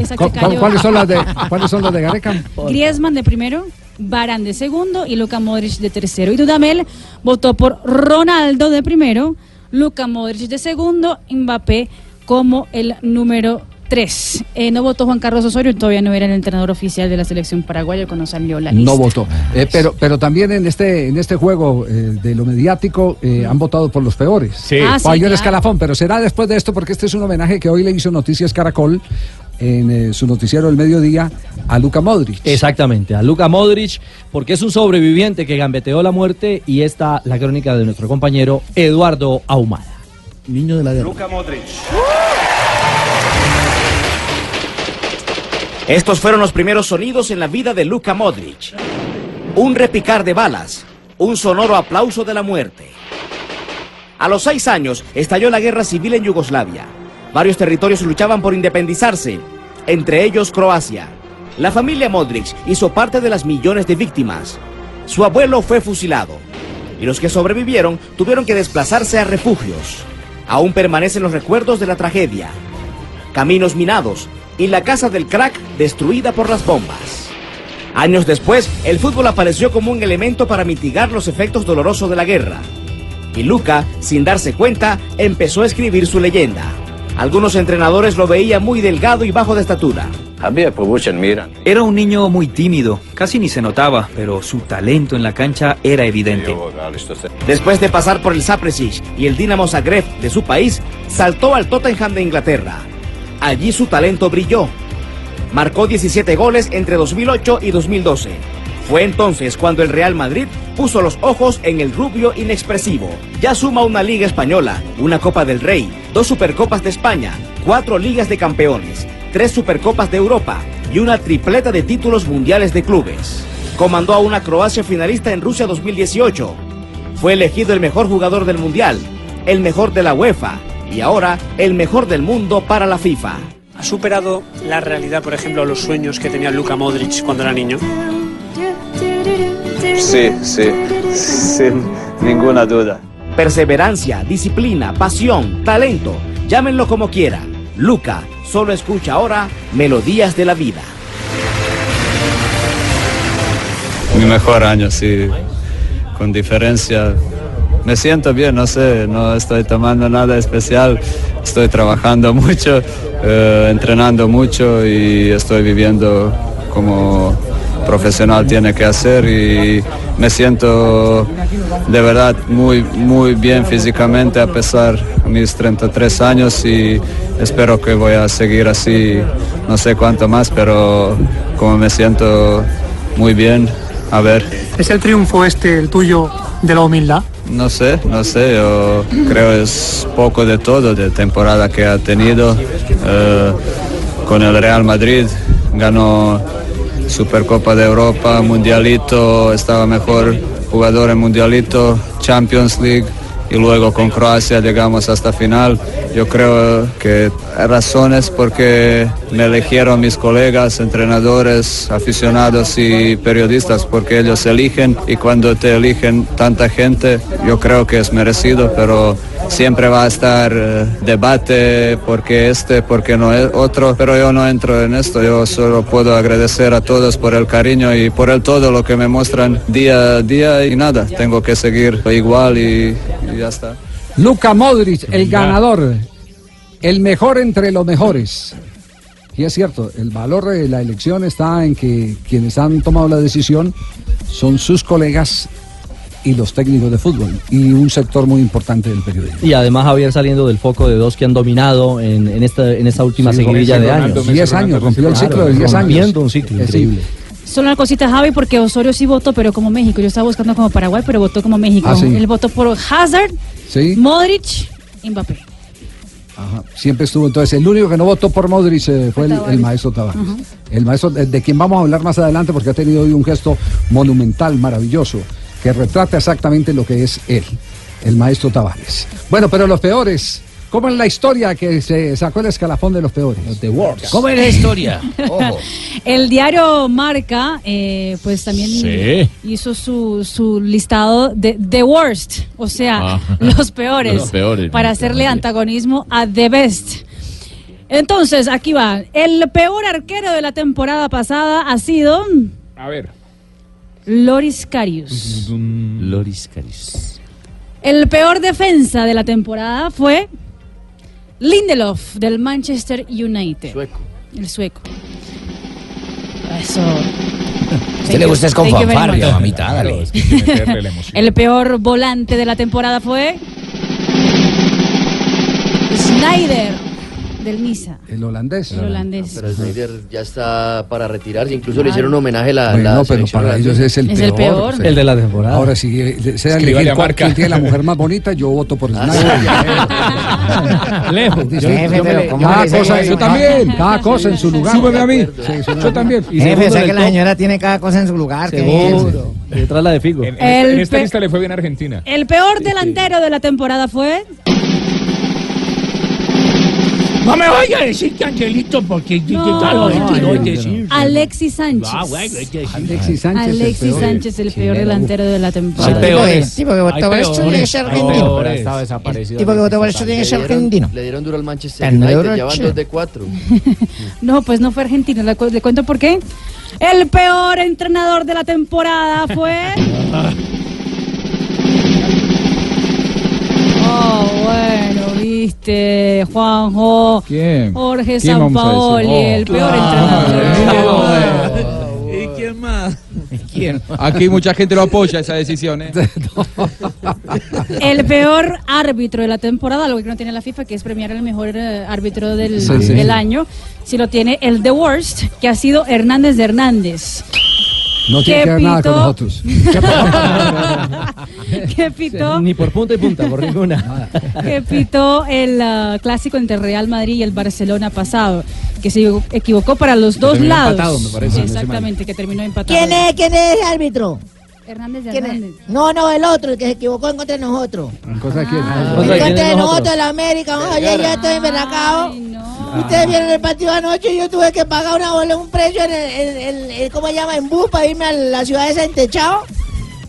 Esa que ¿Cu- cu- cayó. ¿Cuáles son las de, *laughs* ¿cuáles son las de Gareca? Griezmann de primero, Barán de segundo y Luka Modric de tercero. Y Dudamel votó por Ronaldo de primero, Luka Modric de segundo, Mbappé como el número tres. Eh, no votó Juan Carlos Osorio, todavía no era el entrenador oficial de la selección paraguaya cuando salió la lista. No votó. Eh, pero, pero también en este, en este juego eh, de lo mediático eh, han votado por los peores. Sí. Ah, sí, O hay un claro. escalafón, pero será después de esto porque este es un homenaje que hoy le hizo Noticias Caracol en eh, su noticiero del mediodía a Luca Modric. Exactamente, a Luka Modric, porque es un sobreviviente que gambeteó la muerte y esta la crónica de nuestro compañero Eduardo Ahumada. Niño de la guerra. Luka Modric. Estos fueron los primeros sonidos en la vida de Luka Modric. Un repicar de balas, un sonoro aplauso de la muerte. A los seis años estalló la guerra civil en Yugoslavia. Varios territorios luchaban por independizarse, entre ellos Croacia. La familia Modric hizo parte de las millones de víctimas. Su abuelo fue fusilado y los que sobrevivieron tuvieron que desplazarse a refugios. Aún permanecen los recuerdos de la tragedia. Caminos minados y la casa del crack destruida por las bombas. Años después, el fútbol apareció como un elemento para mitigar los efectos dolorosos de la guerra. Y Luca, sin darse cuenta, empezó a escribir su leyenda. Algunos entrenadores lo veían muy delgado y bajo de estatura. Era un niño muy tímido, casi ni se notaba, pero su talento en la cancha era evidente. Después de pasar por el Sapresic y el Dinamo Zagreb de su país, saltó al Tottenham de Inglaterra. Allí su talento brilló. Marcó 17 goles entre 2008 y 2012. Fue entonces cuando el Real Madrid puso los ojos en el rubio inexpresivo. Ya suma una Liga Española, una Copa del Rey, dos Supercopas de España, cuatro Ligas de Campeones, tres Supercopas de Europa y una tripleta de títulos mundiales de clubes. Comandó a una Croacia finalista en Rusia 2018. Fue elegido el mejor jugador del Mundial, el mejor de la UEFA y ahora el mejor del mundo para la FIFA. ¿Ha superado la realidad, por ejemplo, los sueños que tenía Luka Modric cuando era niño? Sí, sí, sin ninguna duda. Perseverancia, disciplina, pasión, talento, llámenlo como quiera. Luca solo escucha ahora melodías de la vida. Mi mejor año, sí, con diferencia. Me siento bien, no sé, no estoy tomando nada especial, estoy trabajando *laughs* mucho, eh, entrenando mucho y estoy viviendo como profesional tiene que hacer y me siento de verdad muy, muy bien físicamente a pesar de mis 33 años y espero que voy a seguir así, no sé cuánto más, pero como me siento muy bien, a ver. ¿Es el triunfo este el tuyo de la humildad? No sé, no sé, yo creo es poco de todo de temporada que ha tenido. Eh, con el Real Madrid ganó Supercopa de Europa, Mundialito, estaba mejor jugador en Mundialito, Champions League y luego con Croacia llegamos hasta final. Yo creo que razones porque me eligieron mis colegas, entrenadores, aficionados y periodistas, porque ellos eligen y cuando te eligen tanta gente, yo creo que es merecido, pero siempre va a estar eh, debate porque este, porque no es otro, pero yo no entro en esto, yo solo puedo agradecer a todos por el cariño y por el todo lo que me muestran día a día y nada, tengo que seguir igual y, y ya está. Luca Modric, el ganador, el mejor entre los mejores. Y es cierto, el valor de la elección está en que quienes han tomado la decisión son sus colegas y los técnicos de fútbol y un sector muy importante del periodismo. Y además Javier saliendo del foco de dos que han dominado en, en esta, en esta última Sí, seguidilla de Ronaldo, años. Messi, 10 años, rompió el ciclo de 10 años. Rompiendo un ciclo Eh, sí. increíble. Solo una cosita, Javi, porque Osorio sí votó, pero como México. Yo estaba buscando como Paraguay, pero votó como México. Ah, sí. Él votó por Hazard, Sí. Modric, Mbappé. Ajá, Siempre estuvo entonces. El único que no votó por Modric eh, fue el, el maestro Tavares. El maestro de, de quien vamos a hablar más adelante porque ha tenido hoy un gesto monumental, maravilloso, que retrata exactamente lo que es él, el maestro Tavares. Bueno, pero los peores. ¿Cómo es la historia que se sacó el escalafón de los peores? The Worst. ¿Cómo es la historia? *laughs* *laughs* El diario Marca, eh, pues también Sí. hizo su, su listado de The Worst, o sea, Ah. *laughs* los peores, Los peores, para hacerle antagonismo a The Best. Entonces, aquí va. El peor arquero de la temporada pasada ha sido A ver. Loris Karius. Loris Caris. El peor defensa de la temporada fue Lindelof del Manchester United. El sueco. Eso. A *laughs* usted le gusta es con fanfarria, mamita, dale. El peor volante de la temporada fue Snyder del Niza. El holandés. El holandés. Pero Snyder ya está para retirarse. Incluso le Claro. hicieron un homenaje a la, Bueno, la pero para ellos es el Es el peor. peor. El de la temporada. Ahora, si eh, sea elegir la cuál- tiene la mujer más bonita, yo voto por Ah, Snyder. *laughs* Lejos. Yo- Jefe, yo me pero le- ¿cómo cada cosa, yo también, cada cosa en su lugar. Súbeme a mí. Yo también. Jefe, o sea que la señora tiene cada cosa en su lugar. qué Seguro. Detrás la de Figo. En, esta- lista le fue bien a Argentina. El peor delantero de la temporada fue No me vaya a decir que Angelito, porque. Alexis Sánchez. Ah. Alexis Sánchez. Alexis. Sánchez, el peor delantero de la temporada. El tipo que votó por esto tiene que ser argentino. El tipo que votó por esto tiene que Le ser dieron, argentino. le dieron duro al Manchester El United. negro Ya van che. dos de cuatro. *laughs* No, pues no fue argentino. Le cuento por qué. El peor entrenador de la temporada fue. *laughs* Oh, bueno, Juanjo. ¿Quién? Jorge ¿Quién Sampaoli? Oh. el peor entrenador. ¿Y quién más? ¿Quién? Aquí mucha gente lo apoya esa decisión. ¿eh? *laughs* El peor árbitro de la temporada, algo que no tiene la FIFA, que es premiar al mejor eh, árbitro del, Sí, sí. del año. Si lo tiene el The Worst, que ha sido Hernández de Hernández. No tiene ¿Qué que ver nada con nosotros. *laughs* que pitó, Ni por punta y punta, por ninguna. *laughs* que pitó el ah, clásico entre Real Madrid y el Barcelona pasado, que se equivocó para los dos lados. empatado, me parece, no exactamente, que terminó empatado. ¿Quién es, ¿Quién es el árbitro? Hernández. Hernández. No, no, el otro, el que se equivocó en contra de nosotros. ¿En cosa de quién? ¿Contra En quién contra de nosotros? el América. Oye, yo estoy emberracado. Ustedes vieron el partido anoche y yo tuve que pagar una bola, un precio en el, en el- el- ¿cómo se llama? En bus para irme a la ciudad esa en Techao.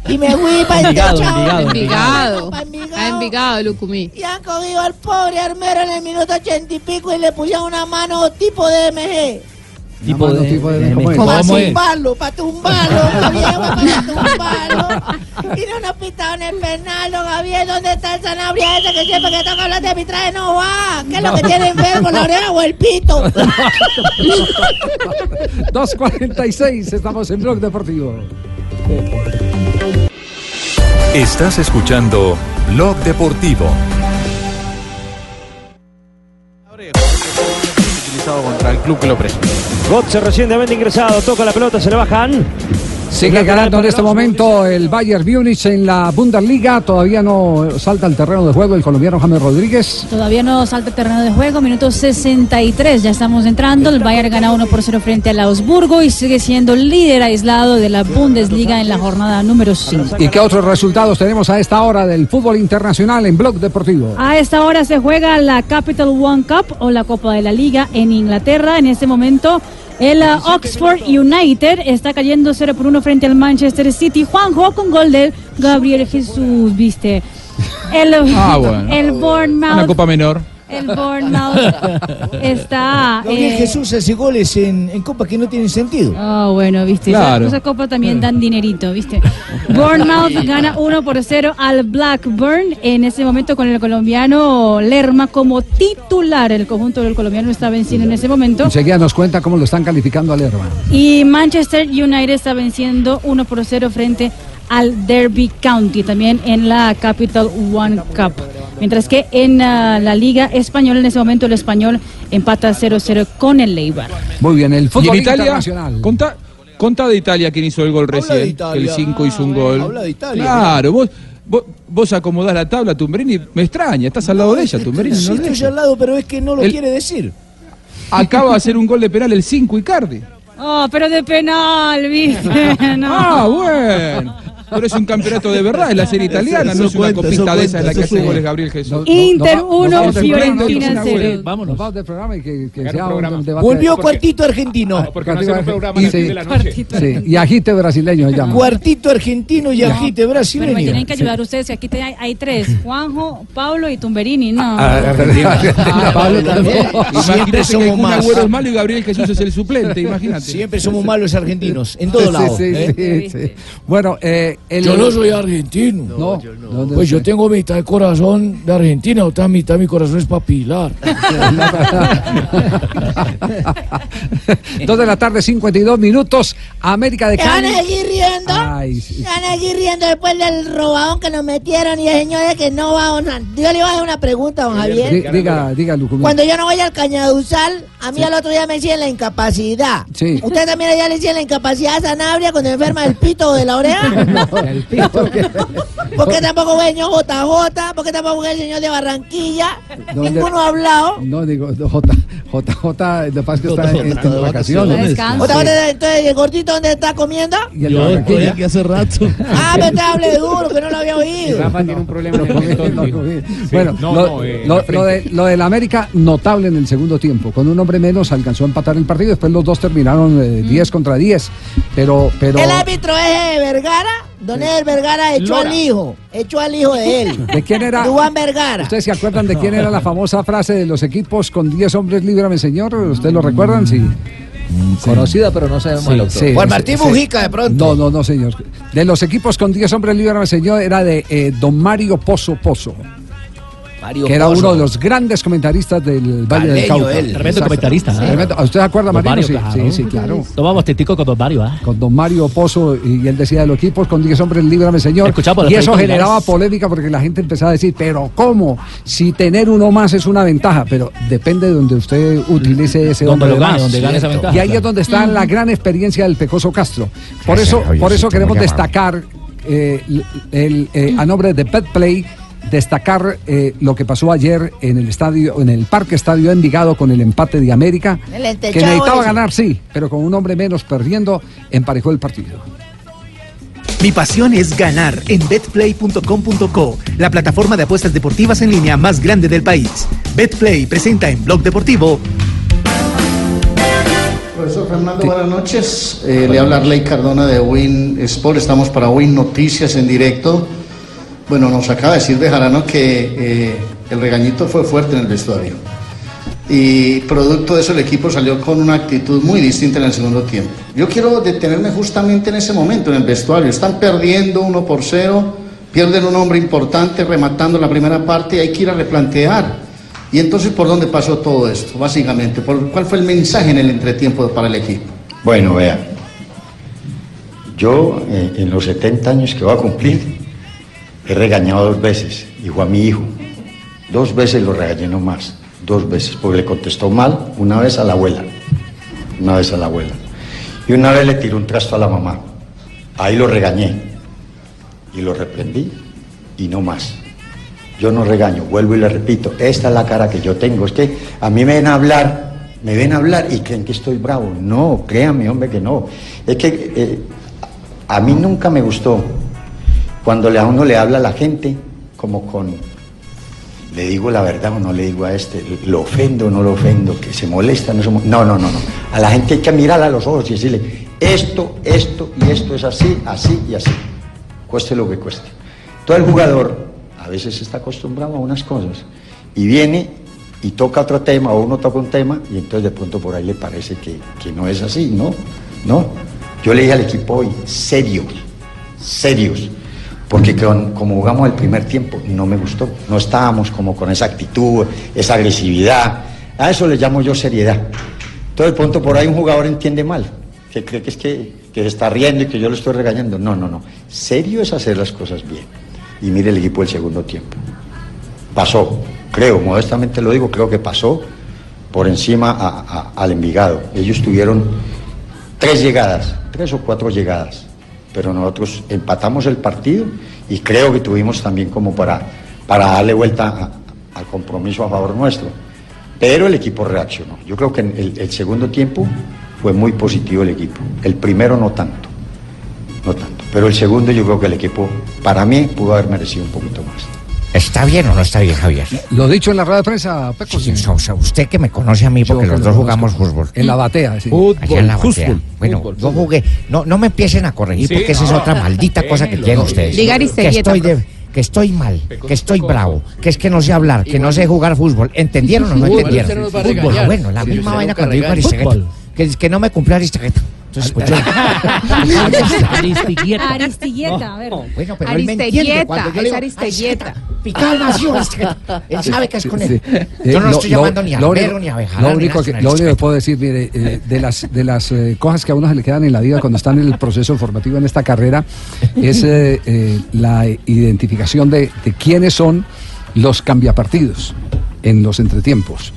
Y me fui para Envigado. Envigado. Envigado. Pa' Envigado. A Envigado, Lucumí. Y han cogido al pobre armero en el minuto ochenta y pico y le pusieron una mano tipo de MG. Tipo de- tipo de- de- ¿cómo ¿Cómo tumbarlo, para tumbarlo, Gabriel, para tumbarlo. Y no nos pitaron el penal, don Gabriel, ¿dónde está el Sanabria ese que siempre que toca hablar de arbitraje no va? ¿Qué es lo que tiene enfermo, la oreja o el pito? *laughs* 2.46, estamos en Blog Deportivo. Estás escuchando Blog Deportivo. Contra el club que lo presta. Götze recientemente ingresado, toca la pelota, se le bajan. Sigue ganando en este momento el Bayern Múnich en la Bundesliga. Todavía no salta al terreno de juego el colombiano James Rodríguez. Todavía no salta el terreno de juego, minuto 63, ya estamos entrando. El Bayern gana 1 por 0 frente al Augsburgo y sigue siendo líder aislado de la Bundesliga en la jornada número 5. ¿Y qué otros resultados tenemos a esta hora del fútbol internacional en Blog Deportivo? A esta hora se juega la Capital One Cup o la Copa de la Liga en Inglaterra. En este momento el uh, Oxford United está cayendo 0 por 1 frente al Manchester City. Juanjo con gol de Gabriel Jesús, viste. El, Ah, *laughs* bueno. el Una Bournemouth, copa menor. El Bournemouth está... Gabriel eh, Jesús hace goles en, en Copa que no tienen sentido. Ah, bueno, viste. Claro. Esa, esa copa también dan dinerito, viste. Bournemouth gana 1 por 0 al Blackburn. En ese momento con el colombiano Lerma como titular. El conjunto del colombiano está venciendo en ese momento. Enseguida nos cuenta cómo lo están calificando al Lerma. Y Manchester United está venciendo 1 por 0 frente al Derby County, también en la Capital One Cup. Mientras que en ah, la Liga Española, en ese momento el español empata 0-0 con el Leibar. Muy bien, el ¿Y fútbol en Italia? internacional. Contá, contá de Italia quién hizo el gol recién. El 5 hizo un gol. Habla de Italia, Claro, vos. vos, vos acomodás la tabla, Tumberini, me extraña, estás al lado de ella, Tumberini. Sí, no estoy dejes. al lado, pero es que no lo El- quiere decir. Acaba de *laughs* hacer un gol de penal el 5 Icardi. Oh, pero de penal, *laughs* ¿viste? No. Ah, bueno. Pero es un campeonato de verdad, es la serie italiana, no es una copita de esa en la que hace goles. Gabriel Jesús. Inter No, no, uno, vamos del programa, Fiorentina nos vamos, cero. Vámonos. Nos vamos del programa y que, que sea un, programa. un debate. Volvió cuartito argentino. Porque no un programa de la noche. y agite brasileño se llama. Cuartito argentino y agite Pero me brasileño. tienen que ayudar ustedes, que aquí hay, tres, Juanjo, Pablo y Tumberini, ¿no? Ah, Pablo también. Siempre somos. Agüero es malo y Gabriel Jesús es el suplente, imagínate. Siempre somos malos argentinos, en todo Sí, lado. sí, ¿eh? sí, sí. Bueno, eh, el- Yo no soy argentino. No, no, no Pues yo tengo mitad de corazón de Argentina, otra mitad de mi corazón es papilar. *laughs* Dos de la tarde, 52 minutos. América de ¿Te van Cali. a seguir riendo? Ay, sí. ¿Se van a seguir riendo después del robadón que nos metieron y el señor de que no va a... Una... Yo le iba a hacer una pregunta, don Javier. Diga, diga, Lucumí. Cuando yo no voy al cañaduzal, a mí al otro día me decían la incapacidad. Sí. ¿Usted también allá le decían la incapacidad a Sanabria cuando enferma del pito o de la oreja? *laughs* El pito. ¿Por qué tampoco fue el señor JJ? ¿Por qué tampoco fue el señor de Barranquilla? ¿Dónde? Ninguno ha hablado. No, digo, J, J, J, de paz que está en, en vacaciones. Descanso. ¿Otra vez, entonces, el gordito dónde está comiendo? Y el de Barranquilla. que hace rato. Ah, pero te hable duro, que no lo había oído. Rafa tiene un problema. Bueno, no, lo, eh, del América, notable en el segundo tiempo. Con un hombre menos alcanzó a empatar el partido. Después los dos terminaron eh, 10 contra 10. Pero, pero. El árbitro es de Vergara. Don Eder Vergara echó Lora. al hijo. Echó al hijo de él. *laughs* ¿De quién era? Duván Vergara. ¿Ustedes se acuerdan de quién era la famosa frase de los equipos con 10 hombres, líbrame, señor? ¿Ustedes lo recuerdan? Sí. Conocida, pero no sabemos el autor. Juan Martín Mujica, de pronto. No, no, no, señor. De los equipos con 10 hombres, líbrame, señor, era de eh, don Mario Pozo Pozo. Mario que era Pozo. uno de los grandes comentaristas del Valle del Cauca. él. Tremendo Exacto. comentarista, ¿eh? Tremendo. ¿Usted se acuerda, Marino? Mario, sí, claro. sí, sí, claro. Tomamos testico con Don Mario, ¿ah? Con don Mario Pozo, y él decía de los equipos con 10 hombres, líbrame, señor. Escuchamos Y eso generaba polémica porque la gente empezaba a decir, pero ¿cómo? Si tener uno más es una ventaja, pero depende de donde usted utilice ese Donde hombre lo gane, más. donde gane esa ventaja, Y ahí es donde está la gran experiencia del Pecoso Castro. Por eso, por eso queremos destacar eh, el- el, eh, a nombre de Petplay destacar eh, lo que pasó ayer en el estadio, en el Parque Estadio Envigado con el empate de América, que necesitaba ese. ganar, sí, pero con un hombre menos perdiendo, emparejó el partido. Mi pasión es ganar en betplay.com.co, la plataforma de apuestas deportivas en línea más grande del país. Betplay presenta en Blog Deportivo Profesor Fernando, buenas noches. Eh, le habla Arley Cardona de Win Sport. Estamos para Win Noticias en directo. Bueno, nos acaba de decir Bejarano que eh, el regañito fue fuerte en el vestuario. Y producto de eso el equipo salió con una actitud muy distinta en el segundo tiempo. Yo quiero detenerme justamente en ese momento, en el vestuario. Están perdiendo uno por cero, pierden un hombre importante rematando la primera parte y hay que ir a replantear. Y entonces, ¿por dónde pasó todo esto? Básicamente, ¿por ¿cuál fue el mensaje en el entretiempo para el equipo? Bueno, vea, yo eh, en los 70 años que voy a cumplir he regañado dos veces, hijo a mi hijo. Dos veces lo regañé no más, dos veces, porque le contestó mal, una vez a la abuela, una vez a la abuela. Y una vez le tiró un trasto a la mamá. Ahí lo regañé y lo reprendí y no más. Yo no regaño, vuelvo y le repito, esta es la cara que yo tengo. Es que a mí me ven a hablar, me ven a hablar y creen que estoy bravo. No, créame, hombre, que no. Es que eh, a mí nunca me gustó cuando a uno le habla a la gente como con, le digo la verdad o no le digo a este, lo ofendo o no lo ofendo, que se molesta, no se mo- No, no, no, no. A la gente hay que mirarla a los ojos y decirle, esto, esto y esto es así, así y así. Cueste lo que cueste. Todo el jugador a veces está acostumbrado a unas cosas y viene y toca otro tema o uno toca un tema y entonces de pronto por ahí le parece que, que no es así, ¿no? No. Yo le dije al equipo hoy, serios, serios, porque como jugamos el primer tiempo no me gustó, no estábamos como con esa actitud, esa agresividad, a eso le llamo yo seriedad. Entonces de pronto por ahí un jugador entiende mal, que cree que es que, está riendo y que yo lo estoy regañando. No, no, no. Serio es hacer las cosas bien. Y mire el equipo del segundo tiempo. Pasó, creo, modestamente lo digo, creo que pasó por encima al Envigado. Ellos tuvieron tres llegadas, tres o cuatro llegadas, pero nosotros empatamos el partido y creo que tuvimos también como para, para darle vuelta al compromiso a favor nuestro. Pero el equipo reaccionó. Yo creo que el, el segundo tiempo fue muy positivo el equipo. El primero no tanto, no tanto. Pero el segundo yo creo que el equipo, para mí, pudo haber merecido un poquito más. ¿Está bien o no está bien, Javier? Lo dicho en la rueda de prensa, Peco. Sí, o sea, usted que me conoce a mí porque Yo los que dos jugamos fútbol. En la batea, sí. Allá en la batea. Fútbol, Bueno, fútbol, yo jugué. No, no me empiecen a corregir Sí, porque esa es otra maldita cosa que tienen ustedes. Diga que Aristeguieta, estoy de- que estoy mal, que estoy bravo, que es que no sé hablar, que no sé jugar fútbol. ¿Entendieron o no entendieron? Fútbol, bueno, la misma vaina cuando digo. Que, que no me cumplió Aristeguieta. Entonces, pues yo... Aristigueta. Aristigueta, a ver. Bueno, pero él me entiende Aristeguieta, cuando yo es digo, Aristeguieta. Picado nació Aristeguieta. Él sabe que es con él. Eh, Yo no lo- estoy lo- llamando ni a único- ni a Bejarano. Lo ni único, que, lo único que puedo decir, mire, eh, de las, de las eh, cosas que a uno se le quedan en la vida cuando están en el proceso formativo en esta carrera, es eh, eh, la identificación de, de quiénes son los cambiapartidos en los entretiempos.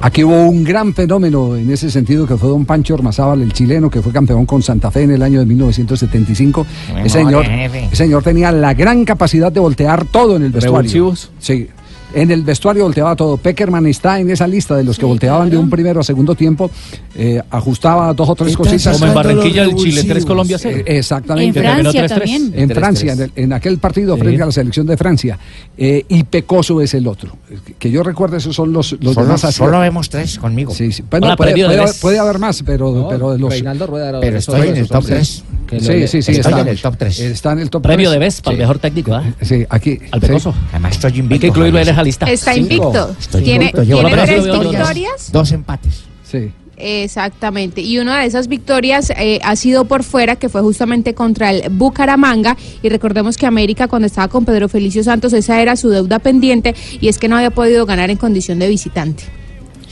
Aquí hubo un gran fenómeno en ese sentido que fue don Pancho Ormazábal, el chileno, que fue campeón con Santa Fe en el año de 1975. Memoria, Ese señor, ese señor tenía la gran capacidad de voltear todo en el vestuario. ¿Revulsivos? Sí. En el vestuario volteaba todo. Peckerman está en esa lista de los que volteaban de un primero a segundo tiempo. eh, ajustaba dos o tres cositas. Como en Barranquilla del Chile, tres Colombia cero. Eh, exactamente. En Francia también. En Francia, en, el- en aquel partido Sí. frente a la selección de Francia. Eh, y Pecoso es el otro. Que- yo recuerdo, esos son los, los Solo, demás solo vemos tres conmigo. Sí, sí. Bueno, Hola, puede, premio de puede- tres. puede haber más, pero, pero de los. Reinaldo Rueda era Pero estoy en el top 3. que Sí, sí, sí. Está, en el top 3. Está en el top Premio tres. de BES para el mejor técnico, ¿ah? Sí, aquí. Al. Pecoso. Además estoy invicto. Hay que incluirlo. Esa lista. Está Cinco. invicto. Estoy Tiene, invicto. Tres victorias. Dos empates. Sí. Exactamente. Y una de esas victorias eh, ha sido por fuera, que fue justamente contra el Bucaramanga. Y recordemos que América, cuando estaba con Pedro Felicio Santos, esa era su deuda pendiente y es que no había podido ganar en condición de visitante.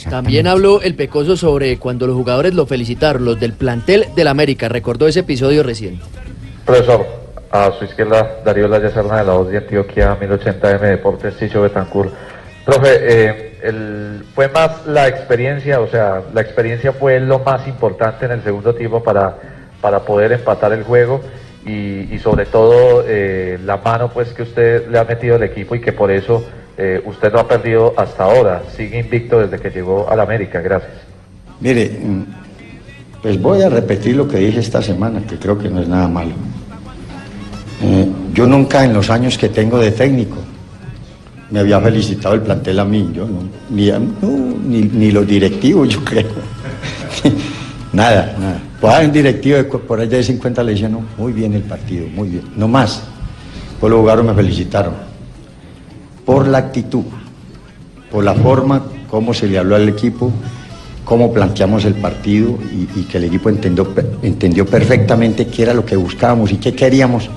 También habló el Pecoso sobre cuando los jugadores lo felicitaron, los del plantel del América. Recordó ese episodio recién. Profesor, a su izquierda Darío Laya Serna de la voz de Antioquia 1080M Deportes Chicho Betancourt. Profe, eh, fue más la experiencia, o sea, la experiencia fue lo más importante en el segundo tiempo para, para poder empatar el juego y, y sobre todo eh, la mano pues que usted le ha metido al equipo y que por eso eh, usted no ha perdido hasta ahora, sigue invicto desde que llegó al América. Gracias. Mire, mm, pues voy a repetir lo que dije esta semana, que creo que no es nada malo. Eh, yo nunca en los años que tengo de técnico me había felicitado el plantel a mí, yo ni, ni, los directivos, yo creo. *laughs* nada, nada. Pues hay un directivo por ahí de 50 le decían, no, muy bien el partido, muy bien, no más. Pues los jugadores me felicitaron por la actitud, por la forma como se le habló al equipo, cómo planteamos el partido y, y que el equipo entendió, entendió perfectamente qué era lo que buscábamos y qué queríamos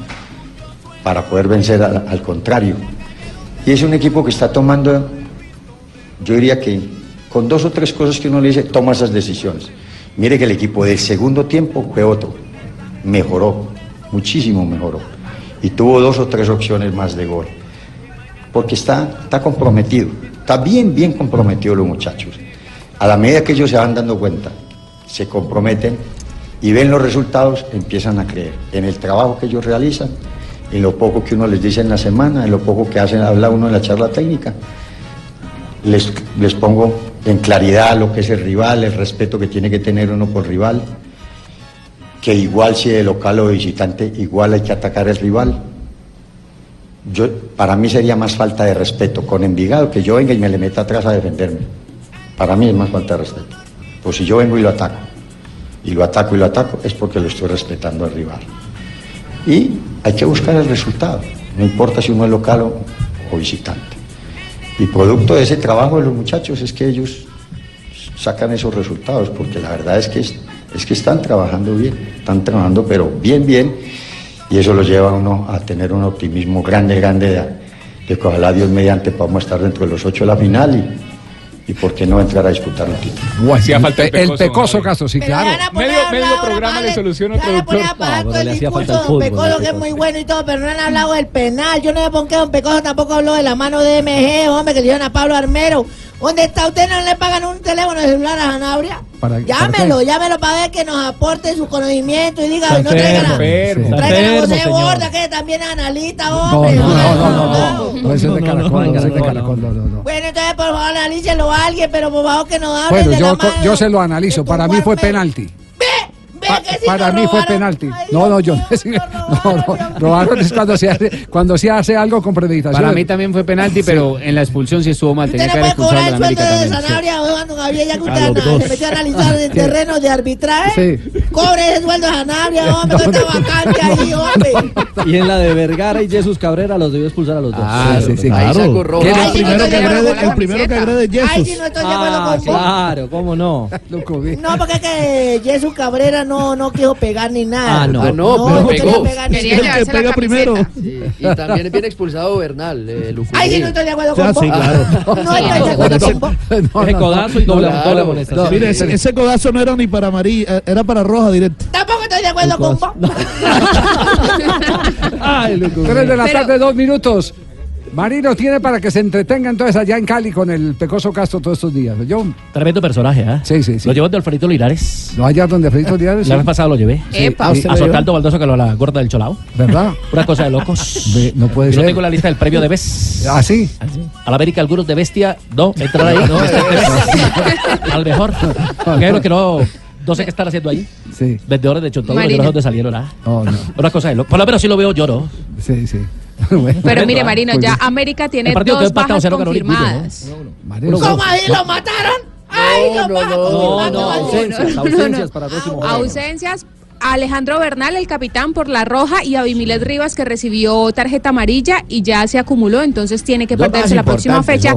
para poder vencer al, contrario. Y es un equipo que está tomando, yo diría que con dos o tres cosas que uno le dice, toma esas decisiones. Mire que el equipo del segundo tiempo fue otro, mejoró, muchísimo mejoró. Y tuvo dos o tres opciones más de gol. Porque está, está comprometido, está bien, bien comprometido los muchachos. A la medida que ellos se van dando cuenta, se comprometen y ven los resultados, empiezan a creer en el trabajo que ellos realizan, en lo poco que uno les dice en la semana, en lo poco que hacen, habla uno en la charla técnica. Les, les pongo en claridad lo que es el rival, el respeto que tiene que tener uno por rival, que igual si de local o de visitante, igual hay que atacar al rival. Yo, para mí sería más falta de respeto con Envigado que yo venga y me le meta atrás a defenderme. Para mí es más falta de respeto. Pues si yo vengo y lo ataco, y lo ataco y lo ataco, es porque lo estoy respetando al rival. Y hay que buscar el resultado, no importa si uno es local o, visitante. Y producto de ese trabajo de los muchachos es que ellos sacan esos resultados, porque la verdad es que, es, que están trabajando bien, están trabajando pero bien, bien, y eso los lleva a uno a tener un optimismo grande, grande de, de que ojalá Dios mediante podamos estar dentro de los ocho de la final y, y por qué no entrar a disputar un título. Hacía falta el el Pecoso, pecoso Castro, sí, claro. Medio, medio programa le soluciona otro doctor. todo el discurso de Don Pecoso, que es muy bueno y todo, pero no han hablado del penal. Yo no sé por qué Don Pecoso tampoco habló de la mano de MG, hombre, que le dieron a Pablo Armero. ¿Dónde está usted? ¿No le pagan un teléfono celular a Sanabria? Para- Llámelo, ¿para llámelo para ver que nos aporte su conocimiento y diga, no traigan a, traigan a José. Borda, que también es analista, hombre. no, no, no, no, no, ese es de Caracol, no, es de Caracol, no, no, no. Bueno, entonces por favor analícelo a alguien, pero por favor que nos hable Bueno, de yo, la mano. yo se lo analizo. Para mí fue penalti. Pa- para mí fue penalti. No, no, yo *laughs* no, no, robaron es cuando se hace, cuando se hace algo con premeditación. Para mí también fue penalti, pero en la expulsión sí estuvo mal. Tenía que haber expulsado al el América sueldo de también. Sanabria, Juan Gabriel, ya que A usted los ana- dos. se metió a analizar el *laughs* terreno de arbitraje. Cobre ese sueldo de Sanabria, *laughs* hombre, que está vacante ahí, hombre. Y en la de Vergara y Jesús Cabrera los debió expulsar a los dos. Ah, sí, sí, claro. claro. rojo. ¿Quién Ay, sí, el no primero que de agrede? es Ay, Jesús. sí, no estoy de acuerdo Ah, con vos. claro, ¿cómo no? No, porque es que Jesús Cabrera no, no quiso pegar ni nada. Ah, no. Ah, no, pero no pegó. quería pegar ni Quería nada. la Pega primero. Y también viene expulsado Bernal, eh. Ay, sí, no estoy de acuerdo con Ah, vos. sí, claro. No estoy de acuerdo con vos. *laughs* Ese codazo y doble. Mire, ese, codazo no era ni para amarilla, era para roja directo. Tampoco estoy de acuerdo con vos. *laughs* Tres de la Pero- tarde, dos minutos. Marino tiene para que se entretenga entonces allá en Cali con el Pecoso Castro todos estos días. Yo, Tremendo personaje, ¿eh? Sí, sí, sí. Lo llevó de Alfredito Linares. ¿No allá donde Alfredito Linares? La sí. vez pasada lo llevé. Sí. Epa. A, ¿A usted a lo su llevó? Alcaldo Baldoso que lo la gorda del Cholao. ¿Verdad? Una cosa de locos. Ve, no puede Yo ser. tengo la lista del premio de Bes. ¿Ah, sí? A la América, algunos de bestia. No, entrar ahí. No, Este. *laughs* Al mejor. Lo que no. No sé qué están haciendo ahí. Sí. Vendedores de yo no sé dónde salieron. ¿ah? No, no. Una cosa de loco. Por lo menos sí lo veo yo, ¿no? Sí, sí. Pero mire, Marino, ya América tiene dos bajas ¿no? confirmadas. ¿Cómo ahí lo mataron? Ay, No, confirmando. no, ausencias, ausencias para el próximo juego. Ausencias. Alejandro Bernal, el capitán por la roja, y Abimilet Rivas, que recibió tarjeta amarilla y ya se acumuló, entonces tiene que perderse la próxima fecha.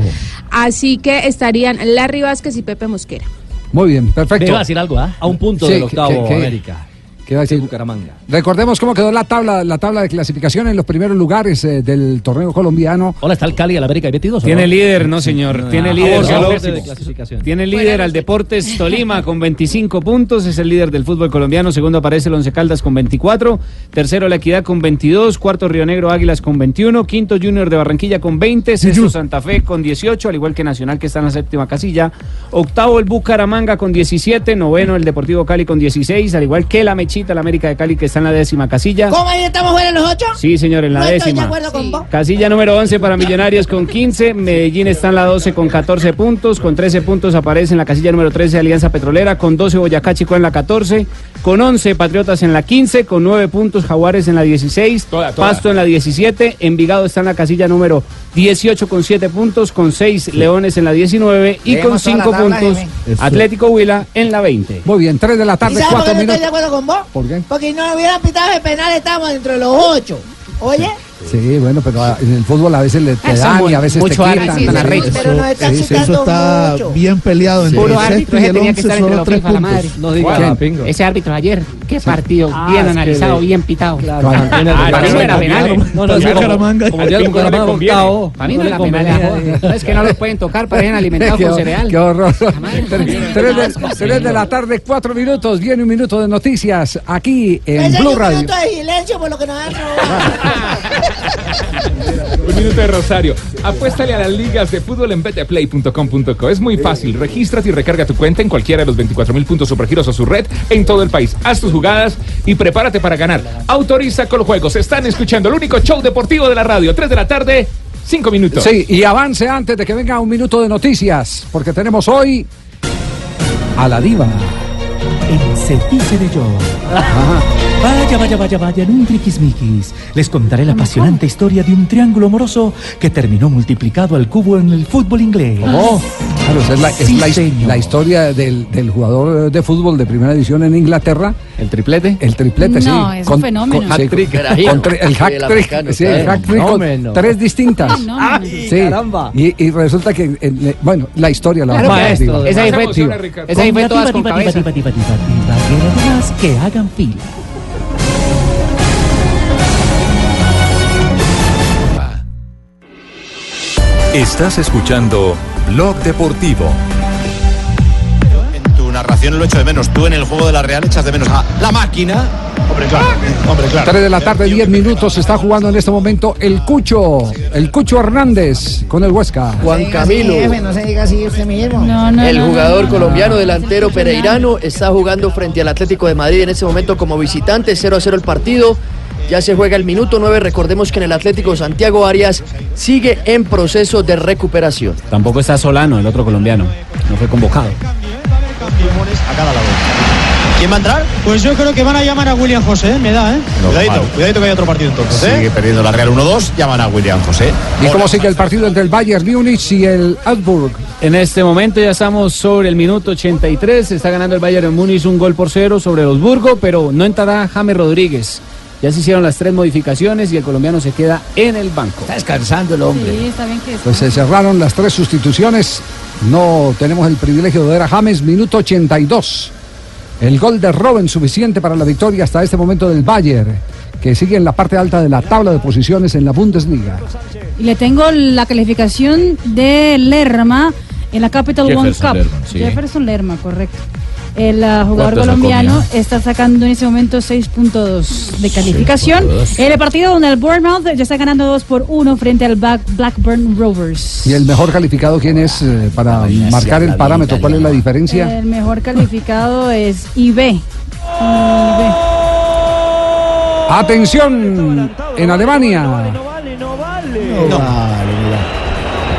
Así que estarían Larry Vázquez y Pepe Mosquera. Muy bien, perfecto. Me iba a decir algo, ¿ah? A un punto Sí, del octavo que- que- América. ¿Qué va a decir? Bucaramanga. Recordemos cómo quedó la tabla, la tabla de clasificación en los primeros lugares eh, del torneo colombiano. Hola, está el Cali, el América y Betis. Tiene líder, no señor. Tiene Ah, líder. de clasificación. Tiene líder al Deportes *laughs* Tolima con 25 puntos, es el líder del fútbol colombiano. Segundo aparece el Once Caldas con 24. Tercero La Equidad con 22. Cuarto Río Negro Águilas con 21. Quinto Junior de Barranquilla con 20. Sexto Santa Fe con 18, al igual que Nacional que está en la séptima casilla. Octavo el Bucaramanga con 17. Noveno el Deportivo Cali con 16, al igual que la La América de Cali que está en la décima casilla. ¿Cómo ahí estamos fuera los ocho? Sí, señor, en la no estoy de décima. acuerdo con vos. Casilla número 11 para Millonarios con 15, Medellín está en la 12 con 14 puntos, con 13 puntos aparece en la casilla número 13 Alianza Petrolera, con 12 Boyacá Chico en la 14, con 11 Patriotas en la 15, con 9 puntos Jaguares en la 16, toda. Pasto en la 17, Envigado está en la casilla número 18 con 7 puntos, con 6 Leones en la 19 y Leemos con toda la 5 tabla, puntos. Atlético Huila en la 20. Muy bien, 3 de la ¿Y tarde, sabes por 4 qué no estoy minutos. de acuerdo con vos? ¿Por qué? Porque no hubieran pitado el penal, estábamos dentro de los ocho. Oye, Sí, bueno, pero ah, en el fútbol a veces le te Eso dan y a veces te mucho quitan. árbitro, tan arrecho. Pero Sí, sí, quitando Eso está mucho. bien peleado entre Puro el árbitro, ese el tenía que estar entre tres los FIFA, la puntos. madre. No diga. Ese árbitro ayer, qué partido, Ah, bien analizado, bien pitado. Claro, para mí no era penal. No, no, Para no, mí como- Bucaramanga. como ya el no Bucaramanga octavo, Para mí no no era penal. Es que no los pueden tocar, parecen alimentados *laughs* con cereal. qué horror. Tres- tres de, tres la tarde, 4 minutos. Viene un minuto de noticias aquí en que Blue un Radio. minuto de silencio por lo que nos han robado. Un minuto de Rosario. Apuéstale a las ligas de fútbol en betplay.com.co. Es muy fácil. Regístrate y recarga tu cuenta en cualquiera de los 24 mil puntos supergiros o su red en todo el país. Haz tus jugadas y prepárate para ganar. Autoriza con los juegos. Están escuchando el único show deportivo de la radio. 3 de la tarde, 5 minutos. Sí, y avance antes de que venga un minuto de noticias, porque tenemos hoy a la diva. En Se dice de yo. Vaya, vaya, vaya, vaya, en un triquismiquis. Les contaré la apasionante historia de un triángulo amoroso que terminó multiplicado al cubo en el fútbol inglés. Oh, claro, esa es la, es Sí, la his- señor. la historia del, del jugador de fútbol de primera división en Inglaterra. ¿El triplete? El triplete, sí. No, es un fenómeno. sí, Hat-trick. con tre- el hack El trick, africano, sí, el claro. hack trick con Fenómeno. tres distintas. Fenómeno. Sí, caramba. Y, y resulta que, eh, le- bueno, la historia la Claro, a maestro, contar, esa ahí fue, emociones, Ricardo. esa ahí fue todas con cabeza. que hagan fila. Estás escuchando Blog Deportivo. En tu narración lo echo de menos. Tú en el juego de la Real echas de menos a la máquina. Hombre, claro. Hombre, claro. 3 de la tarde, 10 minutos. Se está jugando en este momento el Cucho. El Cucho Hernández con el Huesca. Juan Camilo. no se diga así usted mismo. el jugador colombiano delantero pereirano está jugando frente al Atlético de Madrid en este momento como visitante, 0 a 0 el partido. Ya se juega el minuto 9. Recordemos que en el Atlético Santiago Arias sigue en proceso de recuperación. Tampoco está Solano, el otro colombiano. No fue convocado. ¿Quién va a entrar? Pues yo creo que van a llamar a William José, ¿eh? me da, ¿eh? cuidadito, cuidadito que hay otro partido entonces. ¿eh? Sigue perdiendo la Real 1-2, llaman a William José. ¿Y cómo sigue el partido entre el Bayern Múnich y el Augsburg? En este momento ya estamos sobre el minuto 83. Está ganando el Bayern Múnich un gol por cero sobre el Augsburgo, pero no entrará James Rodríguez. Ya se hicieron las tres modificaciones y el colombiano se queda en el banco. Está descansando el hombre. Sí, está bien que está. Pues se cerraron las tres sustituciones. No tenemos el privilegio de ver a James, minuto 82. El gol de Robben suficiente para la victoria hasta este momento del Bayern, que sigue en la parte alta de la tabla de posiciones en la Bundesliga. Y le tengo la calificación de Lerma en la Capital One Cup. Lerma, sí. Jefferson Lerma, correcto. El ah, jugador ¿Cuánto sacó, colombiano está sacando en ese momento 6.2 de calificación. 6.2. En el partido donde el Bournemouth ya está ganando 2 por 1 frente al Black- Blackburn Rovers. ¿Y el mejor calificado quién es eh, para marcar el parámetro? ¿Cuál es la diferencia? El mejor calificado es IB. IB. Atención en Alemania. No.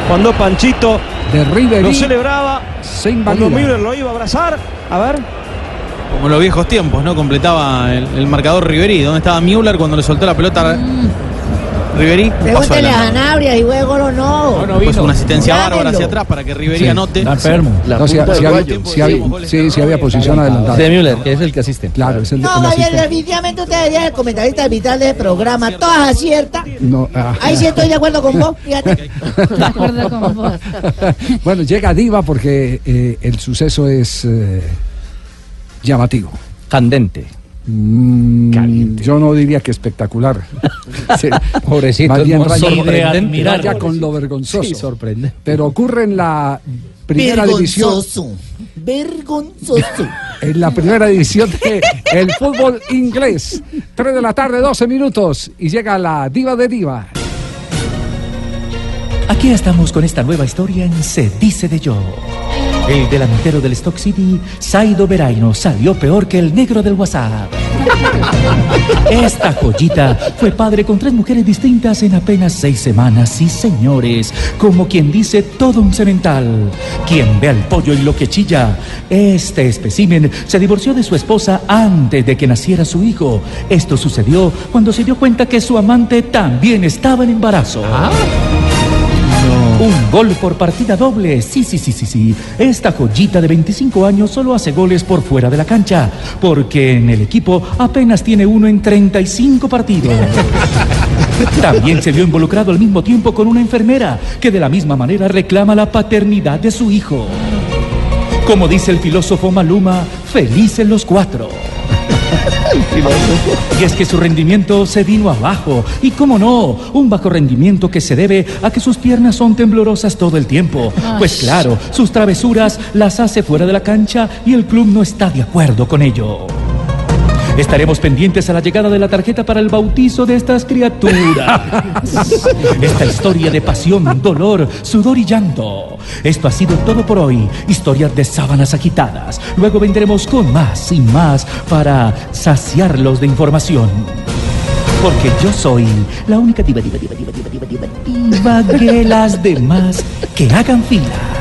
Cuando Panchito de River lo celebraba, se cuando. Müller lo iba a abrazar, a ver. Como en los viejos tiempos, ¿no? Completaba el, el marcador Riverí. ¿Dónde estaba Müller cuando le soltó la pelota? Riverí. Pregúntele a. Sanabria y luego o no. Pues una asistencia Llámenlo. bárbara hacia atrás para que Riverí Sí. anote. Está enfermo. No, sí, sí había, sí había- sí, sí había posición adelantada. De Müller, que es el que asiste. Claro, es el, No, el asistente. definitivamente usted debería ser el comentarista arbitral de programa. Todas aciertas. No, ah. Ahí sí estoy de acuerdo con vos, *laughs* fíjate. De acuerdo con vos. *laughs* bueno, llega Diva porque eh, el suceso es eh, llamativo. Candente. Mm, yo no diría que espectacular. *laughs* Sí, Pobrecito, Más bien raya, sorprendente. raya con lo vergonzoso. Sí, sorprende. Pero ocurre en la primera división. Vergonzoso. Vergonzoso. En la primera división del fútbol inglés. 3 de la tarde, 12 minutos. Y llega la diva de diva. Aquí estamos con esta nueva historia en Se dice de yo. El delantero del Stock City, Saido Veraino, salió peor que el negro del WhatsApp. Esta joyita fue padre con tres mujeres distintas en apenas seis semanas. Sí, señores, como quien dice todo un cemental. Quien ve al pollo y lo que chilla. Este espécimen se divorció de su esposa antes de que naciera su hijo. Esto sucedió cuando se dio cuenta que su amante también estaba en embarazo. Un gol por partida doble. Sí, sí, sí, sí, sí. Esta joyita de 25 años solo hace goles por fuera de la cancha, porque en el equipo apenas tiene uno en 35 partidos. *laughs* También se vio involucrado al mismo tiempo con una enfermera, que de la misma manera reclama la paternidad de su hijo. Como dice el filósofo Maluma, felices los cuatro. Y es que su rendimiento se vino abajo. Y cómo no, un bajo rendimiento que se debe a que sus piernas son temblorosas todo el tiempo. Pues claro, sus travesuras las hace fuera de la cancha y el club no está de acuerdo con ello. Estaremos pendientes a la llegada de la tarjeta para el bautizo de estas criaturas. Esta historia de pasión, dolor, sudor y llanto. Esto ha sido todo por hoy. Historias de sábanas agitadas. Luego vendremos con más y más para saciarlos de información. Porque yo soy la única diva, diva, diva, diva, diva, diva, diva, diva que las demás que hagan fila.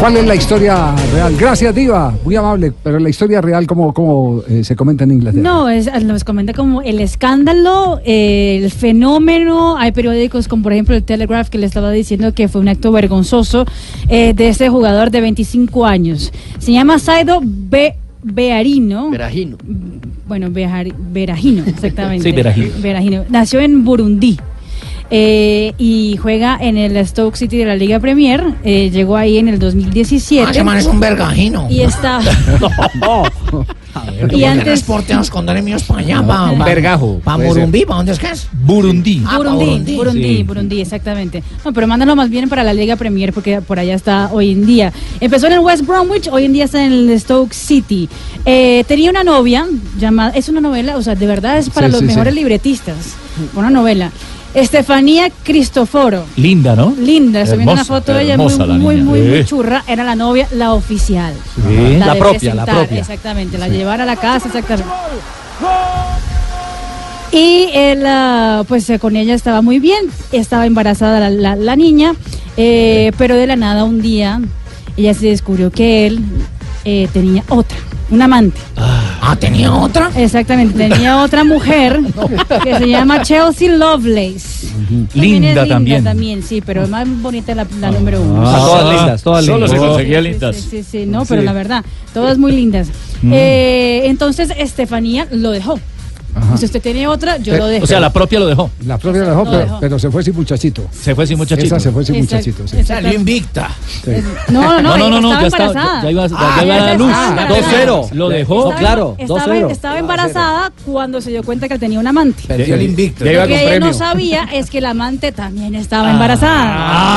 ¿Cuál es la historia real? Gracias, Diva. Muy amable. Pero la historia real, ¿cómo, cómo eh, se comenta en Inglaterra? No, es, nos comenta como el escándalo, eh, el fenómeno. Hay periódicos como por ejemplo el Telegraph que le estaba diciendo que fue un acto vergonzoso eh, de este jugador de 25 años. Se llama Saido Be Bearino. Berajino. Bueno, Behari- Berajino, exactamente. Sí, Berajino. Berajino. Nació en Burundi. Eh, y juega en el Stoke City de la Liga Premier. eh, llegó ahí en el 2017. Ah, ese man es un vergajino. Y está. *laughs* Y Y antes transporte los condones míos para allá, No, para un vergajo, Para. Burumbí, ¿para dónde es que es? Burundi. Ah, Burundi, Burundi. Burundi, Sí. Burundi, exactamente. No, pero mándalo más bien para la Liga Premier porque por allá está hoy en día. Empezó en el West Bromwich, hoy en día está en el Stoke City. Eh, tenía una novia llamada, es una novela, o sea, de verdad es para Sí, los sí, mejores sí. libretistas. Una novela. Estefanía Cristoforo. Linda, ¿no? Linda, estoy viendo una foto de ella muy, muy, muy, muy Sí. churra. Era la novia, la oficial. Sí. La de propia, la propia. Exactamente, la llevar a la casa, exactamente. Y él, ah, pues eh, con ella estaba muy bien, estaba embarazada la, la- la niña, eh, pero de la nada un día ella se descubrió que él eh, tenía otra, un amante. Ah, tenía otra. Exactamente, tenía *laughs* otra mujer que se llama Chelsea Lovelace. También es Linda también. también, sí, pero es más bonita la, la número uno. Ah, todas lindas, todas Solo lindas. se conseguía Sí, lindas. Sí, sí, sí, no, pero la verdad, todas muy lindas. Mm. Eh, entonces Estefanía lo dejó. Si usted tiene otra, yo lo dejo. O sea, la propia lo dejó. La propia la dejó, Lo pero, dejó. pero se fue sin muchachito. Se fue sin muchachito. Esa se fue sin muchachito. sí. Salió invicta. Sí. No, no, no, No, no, no, estaba ya estaba- ya iba- ya Ah, iba a dar luz. estaba embarazada. 2-0. Lo dejó. Estaba- claro, Estaba, 2-0. estaba embarazada cuando se dio cuenta que él tenía un amante. Perdió el invicto. Lo que ella no sabía es que el amante también estaba embarazada.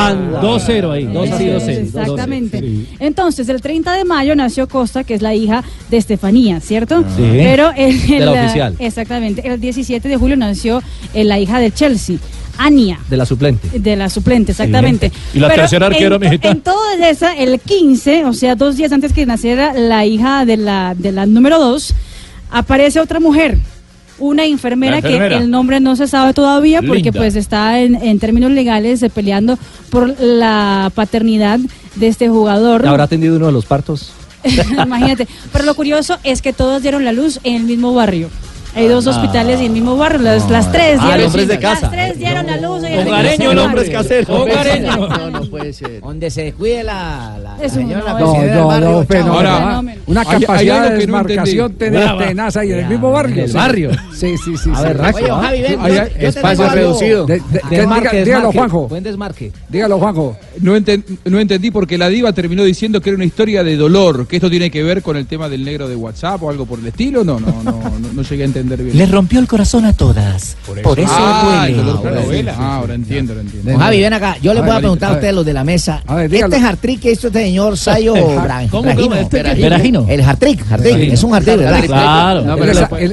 Ah, 2-0 ahí. 2 así, 2-0. Exactamente. Entonces, el 30 de mayo nació Costa, que es la hija de Estefanía, ¿cierto? Sí. Pero el, De la el- oficial. Exactamente. El 17 de julio nació eh, la hija de Chelsea, Ania. De la suplente. De la suplente, exactamente. ¿Y la tercera arquera, en, mijita? En todo esa, el 15, o sea, dos días antes que naciera la hija de la, de la número 2, aparece otra mujer. Una enfermera, que el nombre no se sabe todavía porque Linda. pues está en, en términos legales eh, peleando por la paternidad de este jugador. ¿Habrá atendido uno de los partos? *laughs* Imagínate. Pero lo curioso es que todos dieron la luz en el mismo barrio. Hay dos Ah. hospitales en el mismo barrio, las, las tres Ah, el dieron, hombre es de las casa. tres dieron la luz Hogareño, el hombre es casero. Hogareño. No, no puede ser. Donde se descuide la, la, Es un- señora, la no, No, no, Ahora, una capacidad de desmarcación entendí. tenaz, Brava. tenaz ahí en el mismo barrio. en el sí. barrio. Sí, sí, sí. A ver, Oye, espacio reducido. Dígalo. Juanjo. Buen desmarque. Dígalo, Juanjo. No, enten- no entendí porque la diva terminó diciendo que era una historia de dolor, que esto tiene que ver con el tema del negro de WhatsApp o algo por el estilo. No, no, no, no, no llegué a entender bien. Le rompió el corazón a todas. Por eso, ah, duele. por ahora sí, novela. sí, Ah, ahora entiendo, lo entiendo. Javi, ven acá. Yo les voy a ver, preguntar a ustedes los de la mesa. A ver, dígalo. este hard-trick que hizo este señor Sayo *laughs* Bra- ¿Cómo, Bragino. Este-. Veragino. El. Veragino. Es un hard-trick, ¿verdad? Claro.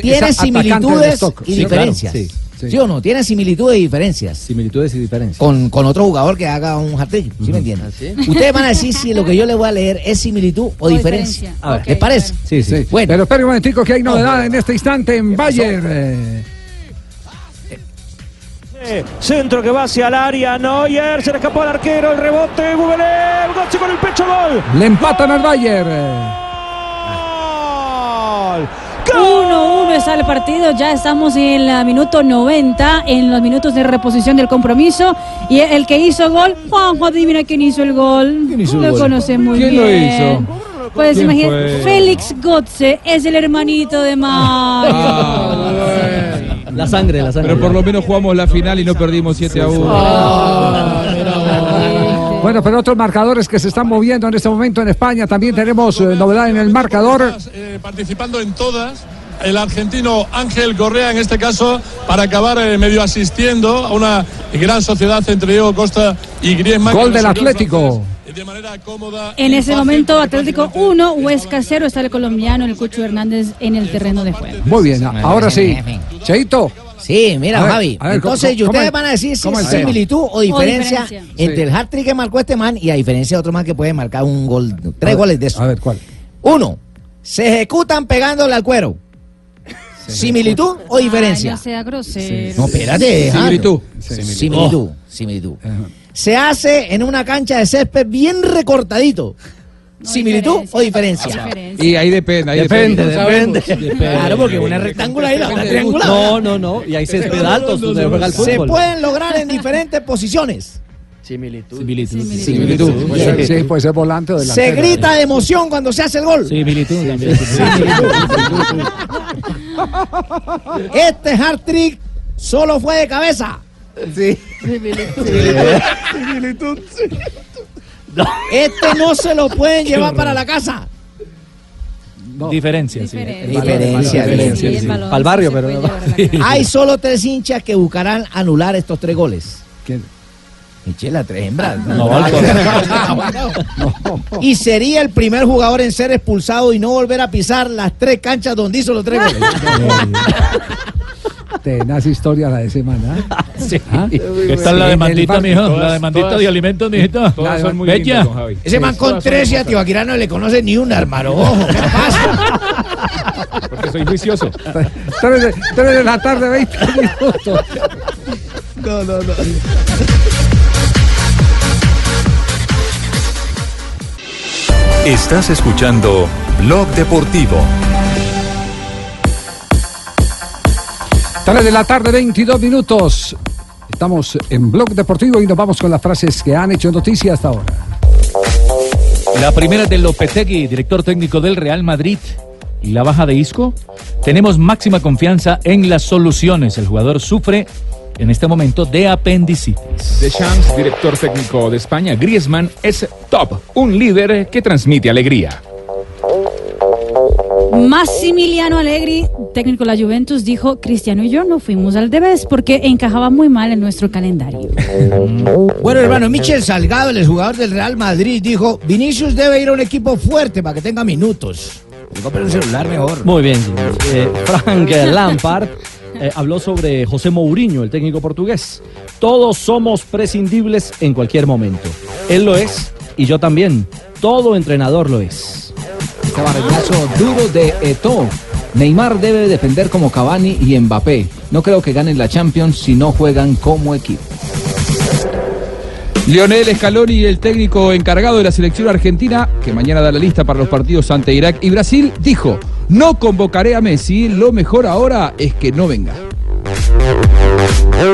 Tiene similitudes y Sí, diferencias. Sí. sí. o no? Tiene similitudes y diferencias. Similitudes y diferencias. Con, con otro jugador que haga un hat-trick, ¿sí me entienden? ¿Ah, sí? Ustedes van a decir si lo que yo les voy a leer es similitud o, O diferencia. diferencia. A ver, Ok, ¿les parece? bueno. Sí, sí. Bueno. Pero espere un momentico que hay novedad en este instante en Bayern. eh. Centro que va hacia el área, Neuer, se le escapó al arquero, el rebote, Gubelé, Gotze con el pecho, gol. Le empatan al Bayern. Eh. Gol. 1-1 está el partido, ya estamos en el minuto 90, en los minutos de reposición del compromiso. Y el que hizo gol, Juanjo, adivina quién hizo el gol. ¿Quién hizo el lo gol? conoce muy ¿Quién lo bien. hizo? Pues ¿Quién imagínate? Félix Gotze es el hermanito de Mario. La sangre, la sangre. Pero por lo menos jugamos la final y no perdimos 7 a 1. Bueno, pero otros marcadores que se están moviendo en este momento en España. También tenemos eh, novedad en el marcador. eh, participando en todas. El argentino Ángel Correa, en este caso, para acabar eh, medio asistiendo a una gran sociedad entre Diego Costa y Griezmann. Gol del Atlético. francés De manera cómoda. En ese fácil, momento, Atlético 1, Huesca 0, está el colombiano, el Cucho Hernández en el terreno de juego. Muy bien, ahora sí. Cheito. Sí, mira, ver, Javi. a ver, Entonces, ¿cómo- y ustedes cómo- van a decir si es similitud o diferencia, diferencia. entre Sí. el hat-trick que marcó este man y a diferencia de otro man que puede marcar un gol, tres goles de eso. A ver, ¿cuál? Uno, se ejecutan pegándole al cuero. ¿Similitud o diferencia? Ay, no sea grosero. No, espérate. Similitud. Similitud. Similitud. Se hace en una cancha de césped bien recortadito. ¿Similitud o diferencia? Y ahí depende, ahí Depende, depende. depende. Claro, porque una es rectangular y la otra triangular. No, no, no. Y alto donde juega el Se fútbol. pueden lograr en *laughs* diferentes posiciones. Similitud. Similitud. Similitud. Sí, puede ser volante o delantero. Se grita de emoción cuando se hace el gol. Similitud también. Este hard trick solo fue de cabeza. Sí. Este no se lo pueden *laughs* llevar para la casa. Diferencia, sí. Diferencia, diferencia, sí. Para el barrio, pero no. *laughs* Hay solo tres hinchas que buscarán anular estos tres goles. ¿Quién? Michela, tres hembras. No, al *laughs* Y sería el primer jugador en ser expulsado y no volver a pisar las tres canchas donde hizo los tres goles. Tenaz historia la de semana. *laughs* Sí. ¿Ah? ¿Qué tal la demandita, mijo? La demandita todas- de alimentos, mijito. Todas son muy Bella. lindas, don Javi. Ese man con tres y a Tibaquirá no le conoce ni una, hermano. Ojo, ¿qué pasa? *laughs* Porque soy juicioso. Tres de, tres de la tarde, 20 minutos. No, no, no. Estás escuchando Blog Deportivo. 3 de la tarde, 22 minutos. Estamos en Blog Deportivo y nos vamos con las frases que han hecho noticia hasta ahora. La primera de Lopetegui, director técnico del Real Madrid. Y la baja de Isco. Tenemos máxima confianza en las soluciones. El jugador sufre en este momento de apendicitis. Deschamps, director técnico de España, Griezmann es top, un líder que transmite alegría. Massimiliano Allegri, técnico de la Juventus, dijo, Cristiano y yo no fuimos al Debes porque encajaba muy mal en nuestro calendario. Bueno, hermano, Michel Salgado, el jugador del Real Madrid, dijo: Vinicius debe ir a un equipo fuerte para que tenga minutos. Compre un celular mejor. Muy bien. Eh, Frank Lampard eh, habló sobre José Mourinho, el técnico portugués. Todos somos prescindibles en cualquier momento. Él lo es y yo también. Todo entrenador lo es. Este barrigazo duro de Eto. Neymar debe defender como Cavani y Mbappé. No creo que ganen la Champions si no juegan como equipo. Lionel Scaloni, el técnico encargado de la selección argentina, que mañana da la lista para los partidos ante Irak y Brasil, dijo, no convocaré a Messi, lo mejor ahora es que no venga.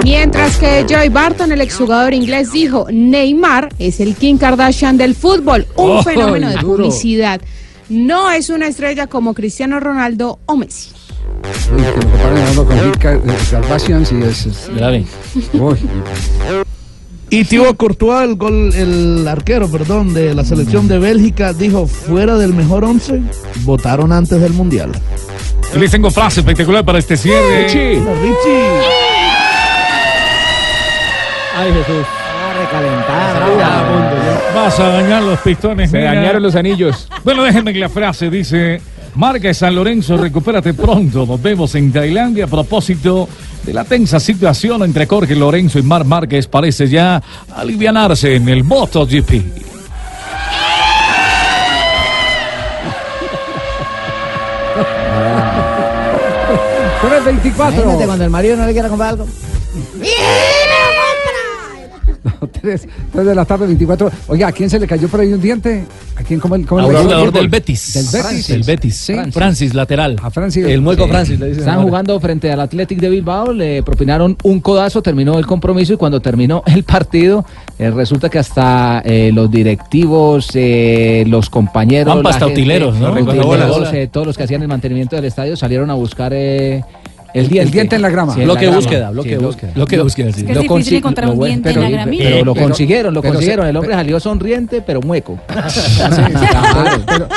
Mientras que Joy Barton, el exjugador inglés, dijo, Neymar es el Kim Kardashian del fútbol, un Oh, fenómeno de duro. publicidad. No es una estrella como Cristiano Ronaldo o Messi. Uy, que a uno con eh, Kardashian, sí es. es- Uy. Y Thibaut Courtois, el, gol, el arquero, perdón, de la selección de Bélgica, dijo, fuera del mejor once, votaron antes del Mundial. Les tengo frase espectacular para este cierre. Richie. Ay, Jesús. Vas a dañar los pistones. Se mira. dañaron los anillos. Bueno, déjenme que la frase dice, Marca San Lorenzo, recupérate pronto. Nos vemos en Tailandia a propósito de la tensa situación entre Jorge Lorenzo y Mar Márquez. Parece ya alivianarse en el MotoGP. 324. Imagínate cuando el marido no le quiera comprar algo. Tres, tres de la tarde, 24. Oiga, ¿a quién se le cayó por ahí un diente? ¿A quién? ¿Cómo, cómo le un cayó? jugador del Betis. Del Betis. Francis. Del Betis. Sí. Francis, lateral. A Francis. El mueco Sí. Francis, le dicen Están ahora. jugando frente al Athletic de Bilbao, le propinaron un codazo, terminó el compromiso y cuando terminó el partido, eh, resulta que hasta eh, los directivos, eh, los compañeros, hasta eh, todos los que hacían el mantenimiento del estadio salieron a buscar el El diente. en la grama. Sí, en Bloque la de grama. búsqueda, Sí, lo- búsqueda. Bloque de búsqueda, sí. Es que es Lo difícil encontrar lo un bueno, diente pero, en la gramilla. pero lo Pero- consiguieron, lo consiguieron. el hombre salió sonriente, pero mueco.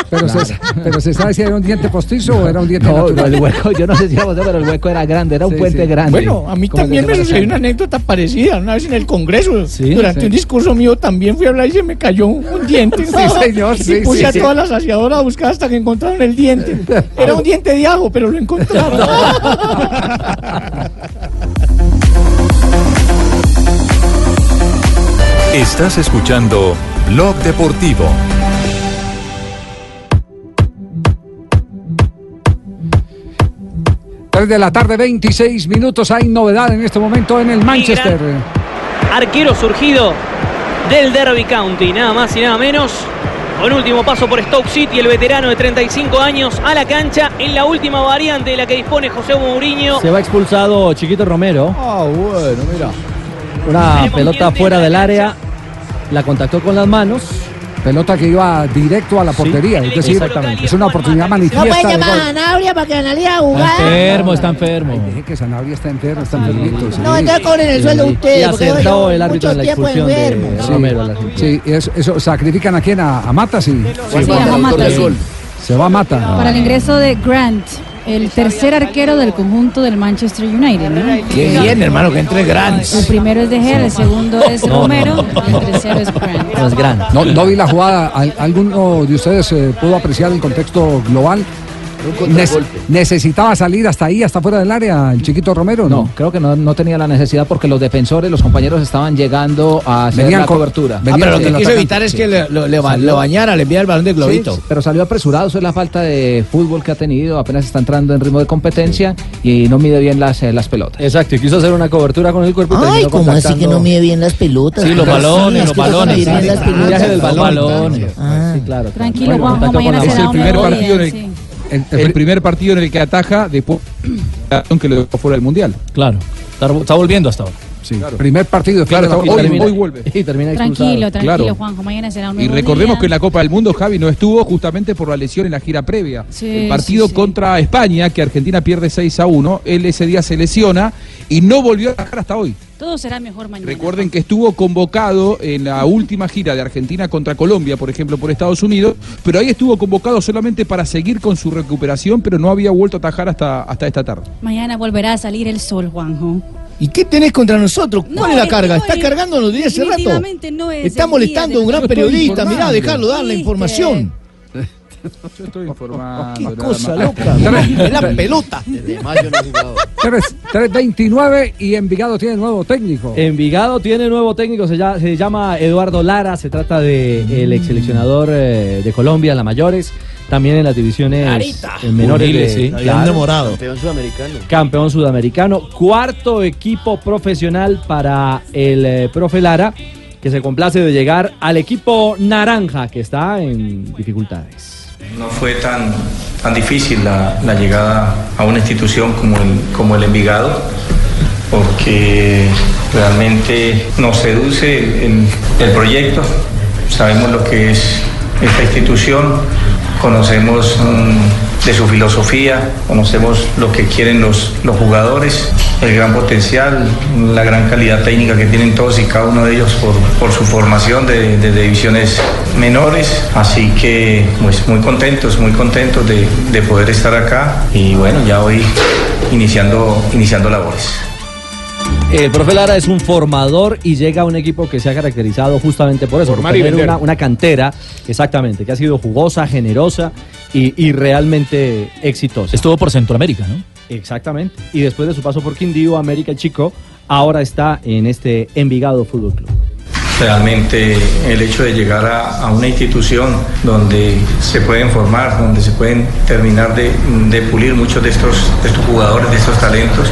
Pero, se, sabe si era un diente postizo o era un diente No, el hueco, yo no sé si era pero el hueco era grande, era un Sí, puente sí. grande. Bueno, a mí también que me sucedió una anécdota parecida. Una vez en el Congreso, Sí, durante sí. un discurso mío, también fui a hablar y se me cayó un, un diente. *laughs* Sí, señor, sí, y puse a todas las saciadoras a buscar hasta que encontraron el diente. Era un diente de ajo, pero lo encontraron. *laughs* *laughs* Estás escuchando Blog Deportivo. Tres de la tarde, 26 minutos. Hay novedad en este momento en el Manchester. arquero surgido del Derby County, nada más y nada menos. Con último paso por Stoke City, el veterano de 35 años a la cancha en la última variante de la que dispone José Mourinho. Se va expulsado Chiquito Romero. Ah, bueno, mira. Una pelota fuera del área. La contactó con las manos Pelota que iba directo a la portería, es decir, es una oportunidad No manifiesta. pueden de llamar a Sanabria para que analice la Está enfermo, está enfermo. Dije que Sanabria está enfermo, está enfermito. sí. No, entonces cobren el sueldo Y ustedes. porque acertó el árbitro en la expulsión de. Sí, Romero. Argentina. Sí, es- eso, ¿sacrifican a quién? ¿A, a Mata? Sí. Sí, a Mata, sí. Se va a Mata. Para el ingreso de Grant, el tercer arquero del conjunto del Manchester United. ¿no? Qué bien, hermano, que entre Grants. El primero es De Gea, el segundo es No, no, Romero, el tercero es Grant. No es vi la jugada. ¿Al- ¿Alguno de ustedes eh, pudo apreciar el contexto global? Nece- ¿Necesitaba salir hasta ahí, hasta fuera del área, el chiquito Romero? No, No, creo que no, no tenía la necesidad porque los defensores, los compañeros estaban llegando a hacer Venían la cobertura. Ah, pero lo que quiso evitar es que le, lo, le ba- lo bañara, le enviara el balón de globito. Sí, pero salió apresurado, eso es la falta de fútbol que ha tenido, apenas está entrando en ritmo de competencia y no mide bien las, eh, las pelotas. Exacto, y quiso hacer una cobertura con el cuerpo y Ay, ¿cómo así que no mide bien las pelotas? Sí, los balones, es los balones. medir bien las El viaje del balón. balones. Ah. Sí, claro. Tranquilo, Juanjo, mañana la- será Es el un primer partido el, sí. el- el primer partido en el que ataja después que lo dejó fuera del mundial. Claro, está, está volviendo hasta ahora. Sí, primer partido. Claro, de hoy, hoy vuelve. Y termina. Tranquilo, tranquilo, Claro. Juanjo, mañana será un Y nuevo recordemos día. que en la Copa del Mundo Javi no estuvo justamente por la lesión en la gira previa. Sí, el partido sí, sí. contra España, que Argentina pierde 6 a 1, él ese día se lesiona y no volvió a atajar hasta hoy. Todo será mejor mañana. Recuerden que estuvo convocado en la última gira de Argentina contra Colombia, por ejemplo, por Estados Unidos, pero ahí estuvo convocado solamente para seguir con su recuperación, pero no había vuelto a atajar hasta, hasta esta tarde. Mañana volverá a salir el sol, Juanjo. ¿Y qué tenés contra nosotros? ¿Cuál No, es la carga? no ¿Está es- cargándonos de hace rato? definitivamente no es Está molestando a un gran periodista. Mirá, dejarlo dar la ¿Viste? información. Yo estoy informando. Qué nada cosa más. loca. Es la pelota. Desde mayo no he jugado. 3 3.29 y Envigado tiene nuevo técnico. Envigado tiene nuevo técnico, se llama, se llama Eduardo Lara, se trata de el ex seleccionador eh, de Colombia, en las mayores, también en las divisiones eh, menores Juveniles, de- sí. Habían claro. demorado. Campeón sudamericano. campeón sudamericano, cuarto equipo profesional para el eh, profe Lara, que se complace de llegar al equipo naranja, que está en dificultades. No fue tan, tan difícil la, llegada a una institución como el, como el Envigado, porque realmente nos seduce el, el proyecto, sabemos lo que es esta institución, conocemos mm, de su filosofía, conocemos lo que quieren los, los jugadores, el gran potencial, la gran calidad técnica que tienen todos y cada uno de ellos por, por su formación de, de- divisiones menores. Así que pues muy contentos, muy contentos de, de poder estar acá y bueno, ya hoy iniciando, iniciando labores. El profe Lara es un formador y llega a un equipo que se ha caracterizado justamente por eso, Formar por tener una cantera, exactamente, que ha sido jugosa, generosa y, y realmente exitosa. Estuvo por Centroamérica, ¿no? Exactamente. Y después de su paso por Quindío, América Chico, ahora está en este Envigado Fútbol Club. Realmente el hecho de llegar a, una institución donde se pueden formar, donde se pueden terminar de, pulir muchos de estos, estos jugadores, de estos talentos,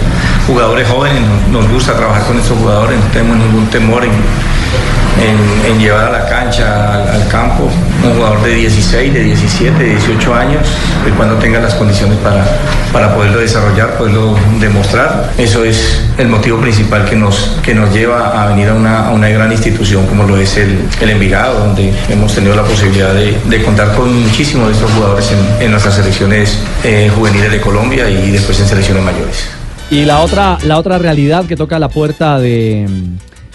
jugadores jóvenes, nos, nos gusta trabajar con estos jugadores, no tenemos ningún temor en, en- llevar a la cancha, al, campo, un jugador de 16, de 17, de 18 años, y cuando tenga las condiciones para, para poderlo desarrollar, poderlo demostrar. Eso es el motivo principal que nos, que nos lleva a venir a una, a una gran institución como lo es el, el Envigado, donde hemos tenido la posibilidad de, contar con muchísimos de estos jugadores en, nuestras selecciones eh, juveniles de Colombia y después en selecciones mayores. Y la otra, la otra realidad que toca la puerta de,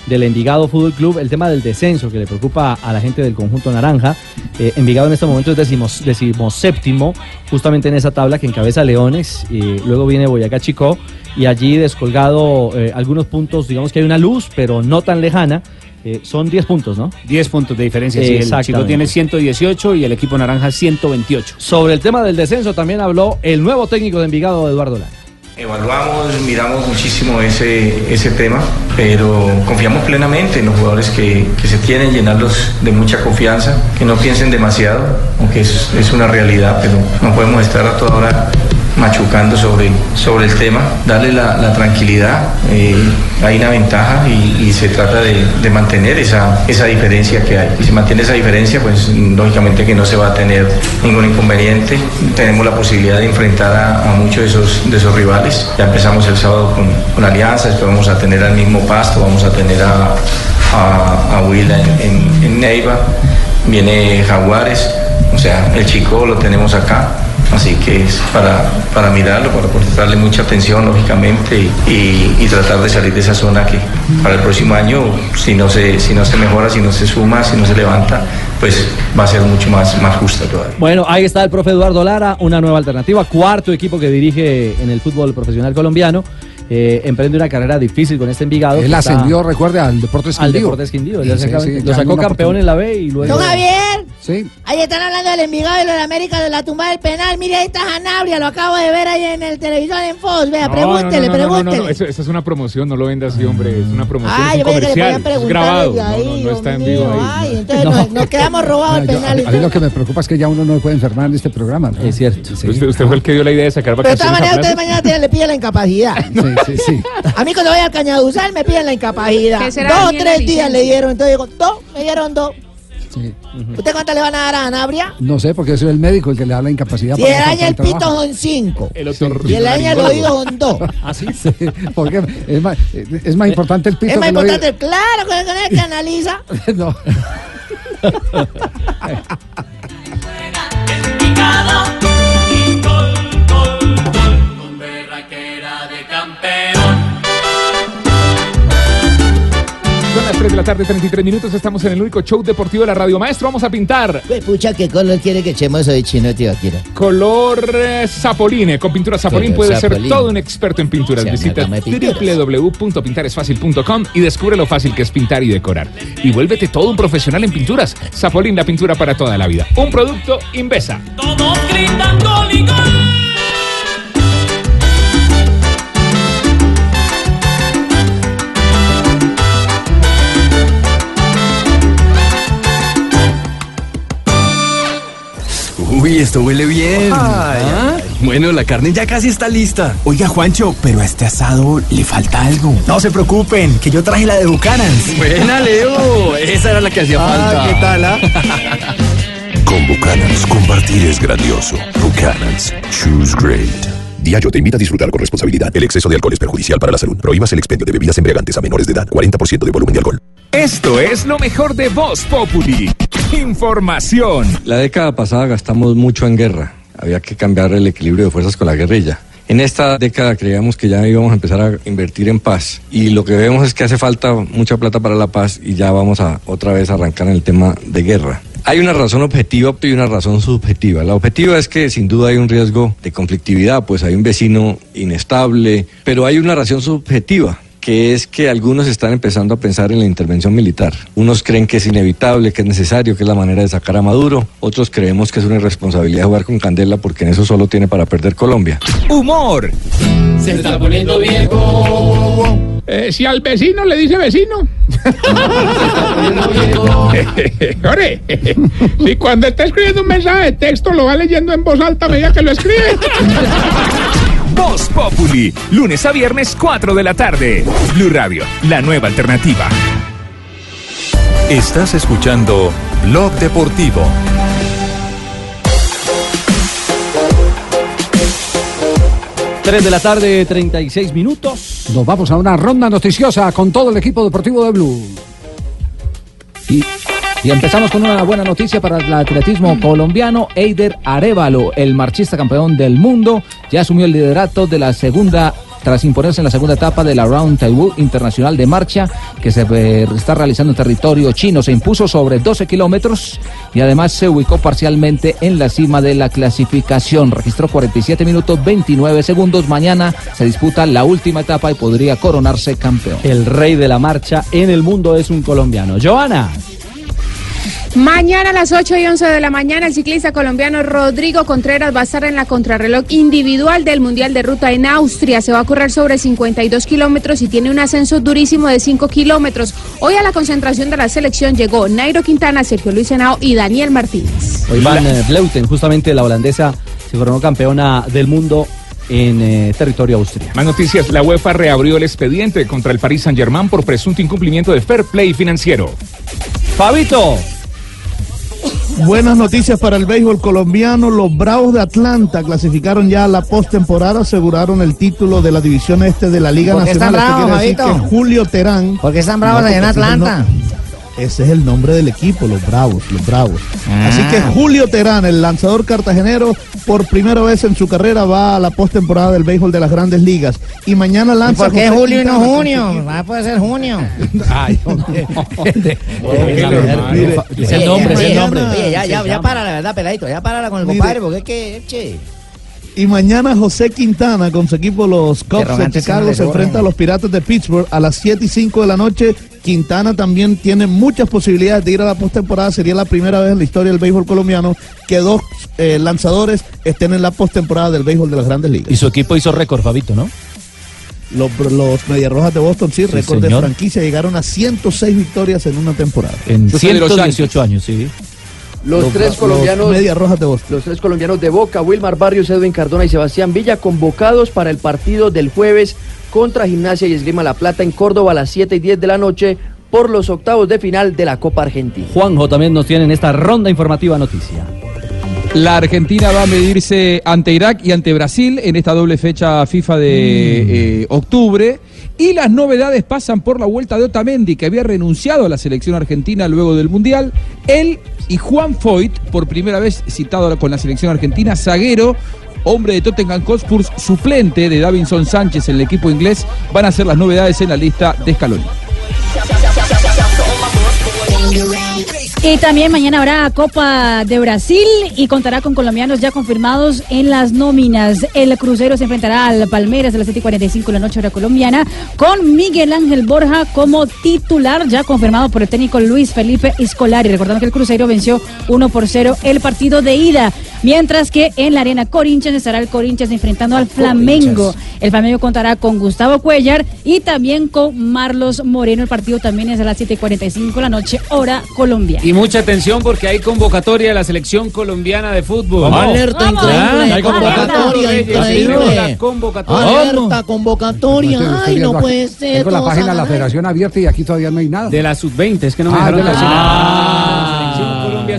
del Envigado Fútbol Club, el tema del descenso que le preocupa a la gente del conjunto naranja. Eh, Envigado en este momento es decimos, decimoséptimo, justamente en esa tabla que encabeza Leones, y luego viene Boyacá Chico, y allí descolgado eh, algunos puntos, digamos que hay una luz, pero no tan lejana. eh, son 10 puntos, ¿no? 10 puntos de diferencia. Sí, el Chico tiene 118 y el equipo naranja 128. Sobre el tema del descenso también habló el nuevo técnico de Envigado, Eduardo Lara. Evaluamos, miramos muchísimo ese, ese tema, pero confiamos plenamente en los jugadores que, que se tienen, llenarlos de mucha confianza, que no piensen demasiado, aunque es, es una realidad, pero no podemos estar a toda hora machucando sobre, sobre el tema, darle la, tranquilidad, eh, hay una ventaja y, y se trata de, mantener esa, esa diferencia que hay. Si se mantiene esa diferencia, pues lógicamente que no se va a tener ningún inconveniente. Tenemos la posibilidad de enfrentar a, muchos de esos, de esos rivales. Ya empezamos el sábado con, con Alianza, después vamos a tener al mismo Pasto, vamos a tener a, a, en- en Neiva viene Jaguares, o sea, el chico lo tenemos acá. Así que es para, para mirarlo, para prestarle mucha atención, lógicamente, y, tratar de salir de esa zona que para el próximo año, si no, se, si no se mejora, si no se suma, si no se levanta, pues va a ser mucho más, más justa todavía. Bueno, ahí está el profe Eduardo Lara, una nueva alternativa, cuarto equipo que dirige en el fútbol profesional colombiano. Eh, emprende una carrera difícil con este Envigado. Él que está- ascendió, recuerde, al Deportes Al Quindío. Deportes Quindío, Sí, exactamente. sí, lo sacó campeón en la B y luego. Don Javier, Sí. ahí están hablando del Envigado y lo de América de la tumba del penal. Mire, ahí está Sanabria, lo acabo de ver ahí en el televisor en Fox. Vea, No, pregúntele, no, no, no, no, no, pregúntele. no, eso- esa es una promoción, no lo venda así, hombre. Es una promoción, Ay, es yo un pensé que le comercial. podían Es preguntar grabado. ahí, no, no, no Dios está en vivo ahí. Ay, entonces nos, nos quedamos robados yo- penal. a, a mí lo que me preocupa es que ya uno no puede enfermar en este programa. ¿no? Es cierto. Usted, usted fue el que dio la idea de sacar Pero de todas vacaciones a maneras, usted mañana le pide la incapacidad. Sí, sí, sí. *laughs* A mí cuando voy al Cañaduzal me piden la incapacidad. ¿Qué será Dos o tres días licencia? le dieron, entonces digo, dos, me dieron dos. Sí. ¿Usted cuánto le van a dar a Anabria? No sé, porque soy el médico el que le da la incapacidad. Si no daña el al pito son cinco. El Y el daña el oído son dos. *laughs* ¿Ah, sí? Sí, *laughs* porque es más, es más importante el pito Es más que el importante, claro, con el que analiza. No. Son las 3 de la tarde, 33 minutos. Estamos en el único show deportivo de la radio. Maestro, vamos a pintar. Pucha, ¿qué color quiere que echemos hoy, chino, tío? Quiero. Color eh, Sapoline. Con pintura Sapolín Color puede ser todo un experto en pinturas. Visita de pinturas. www.pintaresfacil.com y descubre lo fácil que es pintar y decorar. Y vuélvete todo un profesional en pinturas. Sapolín, la pintura para toda la vida. Un producto Invesa. Todos gritan gol y Uy, esto huele bien. ¿Ah? Bueno, la carne ya casi está lista. Oiga, Juancho, pero a este asado le falta algo. No se preocupen, que yo traje la de Bucanans. Buena, Leo. Esa era la que hacía falta. ¿qué tal, ah? *laughs* Con Buchanan's, compartir es grandioso. Buchanan's, choose great. Diageo te invita a disfrutar con responsabilidad. El exceso de alcohol es perjudicial para la salud. Prohíbas el expendio de bebidas embriagantes a menores de edad. 40% de volumen de alcohol. Esto es lo mejor de Voz Populi. Información. La década pasada gastamos mucho en guerra. Había que cambiar el equilibrio de fuerzas con la guerrilla. En esta década creíamos que ya íbamos a empezar a invertir en paz y lo que vemos es que hace falta mucha plata para la paz y ya vamos a otra vez arrancar en el tema de guerra. Hay una razón objetiva y una razón subjetiva. La objetiva es que sin duda hay un riesgo de conflictividad, pues hay un vecino inestable, pero hay una razón subjetiva que es que algunos están empezando a pensar en la intervención militar. Unos creen que es inevitable, que es necesario, que es la manera de sacar a Maduro. Otros creemos que es una irresponsabilidad jugar con Candela porque en eso solo tiene para perder Colombia. Humor. Se está poniendo viejo. Eh, si al vecino le dice vecino. *laughs* Ore, *laughs* si cuando está escribiendo un mensaje de texto lo va leyendo en voz alta a medida que lo escribe. *laughs* Voz Populi. Lunes a viernes, 4 de la tarde. Blue Radio, la nueva alternativa. Estás escuchando Blog Deportivo. Tres de la tarde, 36 minutos. Nos vamos a una ronda noticiosa con todo el equipo deportivo de Blue. Y, y empezamos con una buena noticia para el atletismo colombiano. Eider Arevalo, el marchista campeón del mundo, ya asumió el liderato de la segunda tras imponerse en la segunda etapa de la Round Taiwan Internacional de Marcha, que se eh, está realizando en territorio chino. Se impuso sobre 12 kilómetros y además se ubicó parcialmente en la cima de la clasificación. Registró 47 minutos 29 segundos. Mañana se disputa la última etapa y podría coronarse campeón. El rey de la marcha en el mundo es un colombiano. Joana. Mañana a las 8 y 11 de la mañana, el ciclista colombiano Rodrigo Contreras va a estar en la contrarreloj individual del Mundial de Ruta en Austria. Se va a correr sobre 52 kilómetros y tiene un ascenso durísimo de 5 kilómetros. Hoy a la concentración de la selección llegó Nairo Quintana, Sergio Luis Henao y Daniel Martínez. Hoy Van eh, Vleuten, justamente la holandesa, se coronó campeona del mundo en eh, territorio austria. Más noticias, la UEFA reabrió el expediente contra el Paris Saint-Germain por presunto incumplimiento de fair play financiero. Fabito. Buenas noticias para el béisbol colombiano. Los Bravos de Atlanta clasificaron ya a la postemporada, aseguraron el título de la división este de la Liga ¿Por qué Nacional. están Esto bravos, quiere decir que Julio Terán. ¿Por qué están bravos allá en porque Atlanta? Ese es el nombre del equipo, los Bravos, los Bravos. Ah. Así que Julio Terán, el lanzador cartagenero, por primera vez en su carrera va a la postemporada del béisbol de las grandes ligas. Y mañana ¿Y lanza. por qué José julio y no junio? Va a poder ser junio. *laughs* Ay, hombre. Es el nombre, es el nombre. Oye, ya, para, la verdad, peladito. Ya para con el Mire. compadre, porque es que, che. Y mañana José Quintana con su equipo los Cubs de Chicago se enfrenta a los Piratas de Pittsburgh a las 7 y 5 de la noche. Quintana también tiene muchas posibilidades de ir a la postemporada. Sería la primera vez en la historia del béisbol colombiano que dos eh, lanzadores estén en la postemporada del béisbol de las grandes ligas. Y su equipo hizo récord, Fabito, ¿no? Los, los Mediarrojas de Boston, sí, Sí, récord de franquicia, llegaron a 106 victorias en una temporada. En Yo soy de los 118 años, sí. Los, Los- tres los colombianos. Medias Rojas de Boston. Los tres colombianos de Boca, Wilmar Barrios, Edwin Cardona y Sebastián Villa, convocados para el partido del jueves contra Gimnasia y Esgrima La Plata en Córdoba a las 7 y 10 de la noche por los octavos de final de la Copa Argentina. Juanjo también nos tiene en esta ronda informativa noticia. La Argentina va a medirse ante Irak y ante Brasil en esta doble fecha FIFA de eh, octubre. Y las novedades pasan por la vuelta de Otamendi, que había renunciado a la selección argentina luego del Mundial. Él y Juan Foyt, por primera vez citado con la selección argentina, zaguero, hombre de Tottenham Hotspur, suplente de Davinson Sánchez en el equipo inglés, van a ser las novedades en la lista de Scaloni. Y también mañana habrá Copa de Brasil y contará con colombianos ya confirmados en las nóminas. El Crucero se enfrentará al Palmeiras a las 7:45 de la noche hora colombiana con Miguel Ángel Borja como titular ya confirmado por el técnico Luis Felipe Escolari. Recordando que el Crucero venció 1 por 0 el partido de ida. Mientras que en la arena Corinthians estará el Corinthians enfrentando al Flamengo. El Flamengo contará con Gustavo Cuellar y también con Marlos Moreno. El partido también es a las 7:45 de la noche hora colombiana. Y mucha atención porque hay convocatoria de la selección colombiana de fútbol. Vamos. Alerta increíble, Hay convocatoria increíble. La convocatoria. Alerta, convocatoria. Ay, no puede ser. Tengo la página de la federación abierta y aquí todavía no hay nada. De la sub-20, es que no me Ah, dejaron de la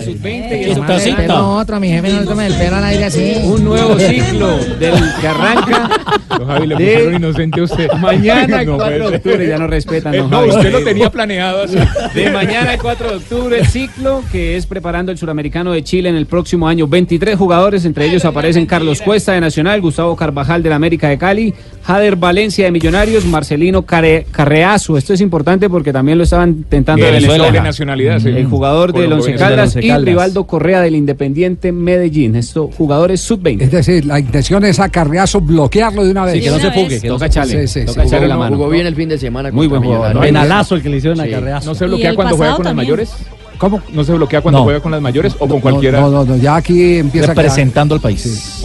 Colombia sub-20 y eso Madre, pero otro, mi jefe no tome el pelo al aire así. Un nuevo ciclo del que arranca Don Javi, le de pusieron inocente a usted. mañana el *laughs* No 4 de puede ser. octubre, ya no respetan. Eh, no, Javi. usted lo tenía planeado así. De mañana el 4 de octubre el ciclo que es preparando el suramericano de Chile en el próximo año. 23 jugadores, entre ellos aparecen Carlos Cuesta de Nacional, Gustavo Carvajal de la América de Cali, Jader Valencia de Millonarios, Marcelino Care- Carreazo. Esto es importante porque también lo estaban intentando de Venezuela. Nacionalidad, sí. El jugador del Once. Caldas y Caldas. Rivaldo Correa del Independiente Medellín. Estos jugadores sub-20. Es decir, la intención es a Carreazo bloquearlo de una vez. Sí, que no se fugue. Que Toca se echarle. Sí, sí, toca sí. echarle la Jugó, mano. jugó bien el fin de semana. Muy buen jugador. Penalazo el que le hicieron a. ¿No se bloquea cuando juega con las también. mayores? ¿Cómo? ¿No se bloquea cuando No. juega con las mayores o con No, cualquiera? No, no, no, ya aquí empieza a Representando al país.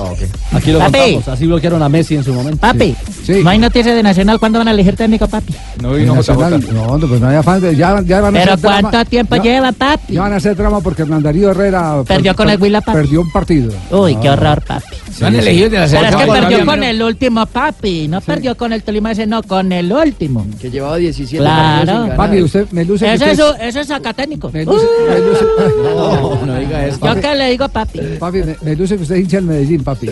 Aquí lo Papi. contamos. Así bloquearon a Messi en su momento. Papi, Sí. no hay noticias de Nacional. ¿Cuándo van a elegir técnico, papi? No El vino Nacional, no, no, pues no hay afán. de- Ya, ya van a ¿Pero cuánto tiempo Ya- lleva, papi? Ya van a hacer drama porque Hernán Darío Herrera Perdió con el Huila, papi. Perdió un partido. Uy, qué horror, papi. No han elegido de la Pero es que selección perdió con el último, papi. No perdió con el Tolima ese, no, con el último. Que llevaba 17 Claro. partidos sin ganar. Papi, usted me luce que Eso usted es, eso es acá técnico. me luce- me luce- No, no diga eso. Yo que le digo, papi. papi, me, me luce que usted hincha el Medellín, papi.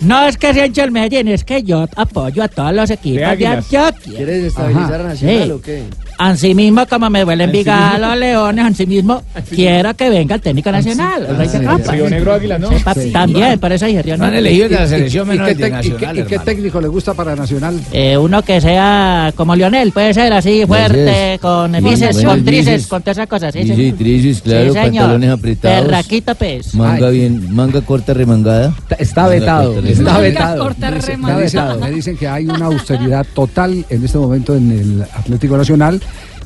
No es que sea hincha el Medellín, es que yo apoyo a todos los equipos de, Águilas. Antioquia. ¿Quieres desestabilizar Ajá. a Nacional Sí. o qué? Así mismo, como me vuelven Envigado los Leones, así mismo quiero que venga el técnico nacional, el rey de Copa. Río Negro Águila, ¿no? Sí, papi, También, por eso dije Río No han Negro. elegido la ¿Y- selección y, menor qué de tec- y qué- Nacional, y qué hermano. técnico le gusta para Nacional? Eh, uno que sea como Lionel, puede ser así, fuerte, con bíceps, bueno, con bíceps. con todas esas cosas. Sí, Sí, tríceps, claro, Sí, señor. pantalones apretados. Terraquito, pues. Manga Ay. bien, manga corta remangada. Está Manga vetado, corta, está remangada. vetado. corta Me dicen- remangada. Me dicen, me dicen que hay una austeridad total en este momento en el Atlético Nacional,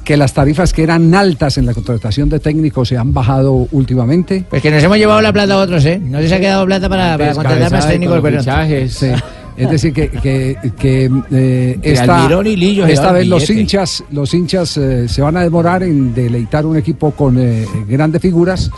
que las tarifas que eran altas en la contratación de técnicos se han bajado últimamente. Pues que nos hemos llevado la plata a otros, ¿eh? No se ha quedado plata para, para contratar más técnicos. pero- Sí. *laughs* Es decir, que, que, que, eh, esta, y Lillo esta vez los hinchas, los hinchas eh, se van a demorar en deleitar un equipo con eh, grandes figuras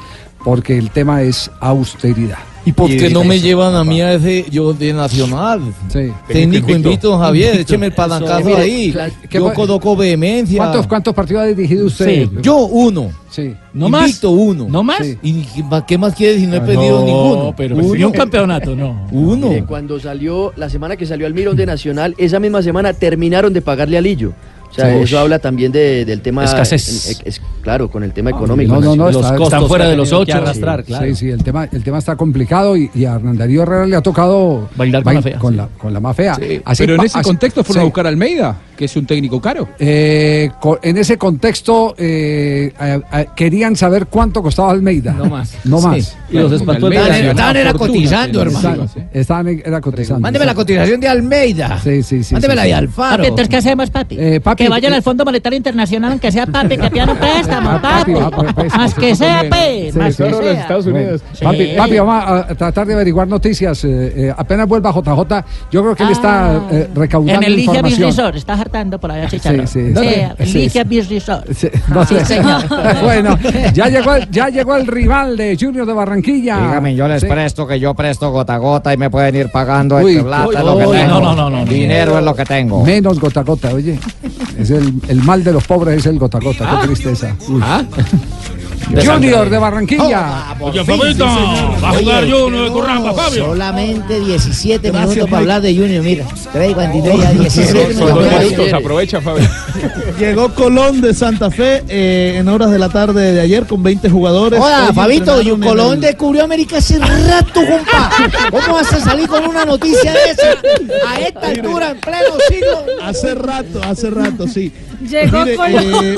porque el tema es austeridad. ¿Y por qué no me llevan a mí a ese yo de Nacional? Sí. Técnico invito, Javier, écheme el palancazo Mire, ahí. claro, ¿qué Yo coloco vehemencia. ¿Cuántos, ¿Cuántos partidos ha dirigido usted? Sí, yo uno. Sí. ¿No Invicto uno. ¿No más? Sí. ¿Y qué- qué más quieres si no he No, perdido ninguno? pero uno. ni un campeonato, no. Uno. Mire, cuando salió, la semana que salió Almirón de Nacional, esa misma semana terminaron de pagarle a Lillo. O sea, Sí. eso habla también de- del tema... Escasez. es- claro, con el tema económico. No, no, no, Los está- costos están fuera de los que ocho. arrastrar, Sí, claro. Sí, sí, el tema, el tema está complicado y, y a Hernán Darío Herrera le ha tocado Bailar con bail- la fea, Con, sí. la, con la más fea. Así Pero en ese así- contexto fueron a buscar a Almeida, que es un técnico caro. Eh, en ese contexto eh, eh, eh, querían saber cuánto costaba Almeida. No más. *laughs* No Sí. más. Y los espantó el Estaban- era cotizando, hermano. Estaban, era cotizando. Mándeme la cotización de Almeida. Sí, sí, sí. Mándeme la de Alfaro. ¿qué hacemos, papi? Eh, papi, que vayan al Fondo Monetario Internacional, aunque sea papi, que pidan un préstamo, Ah, papi, Más que sea, pe, Sí, más que sea. Bueno, Sí. Papi, papi, vamos a tratar de averiguar noticias. eh, eh, apenas vuelva JJ, yo creo que él está eh, recaudando En el Ligia Beach información. Resort, está hartando por allá, chicharrón. sí. Sí, Sí, Ligia sí. Beach Resort. Sí, no Sí, sé. señor. *laughs* bueno, ya llegó, el, ya llegó el rival de Junior de Barranquilla. Dígame, yo les Sí. presto que yo presto gota a gota y me pueden ir pagando Uy, este plata, uy, es lo que uy, tengo. no, no, no, no, no. Dinero es lo que tengo. Menos gota a gota, oye. Es el, el mal de los pobres es el gota gota. Qué tristeza. *laughs* Junior de Barranquilla. Oye, Fabito, va a jugar Junior de Curramba, Fabio. Solamente 17 Gracias, minutos para hablar de Junior, mira. 3 43 ya 17 Son minutos. aprovecha, Fabio. *laughs* Llegó Colón de Santa Fe eh, en horas de la tarde de ayer con 20 jugadores. Hola, Hoy Fabito, en Colón el- descubrió América hace rato, compa. ¿Cómo vas a salir con una noticia de esa? A esta altura, en pleno siglo. Hace rato, hace rato, sí. Llegó Mire, Colón. eh,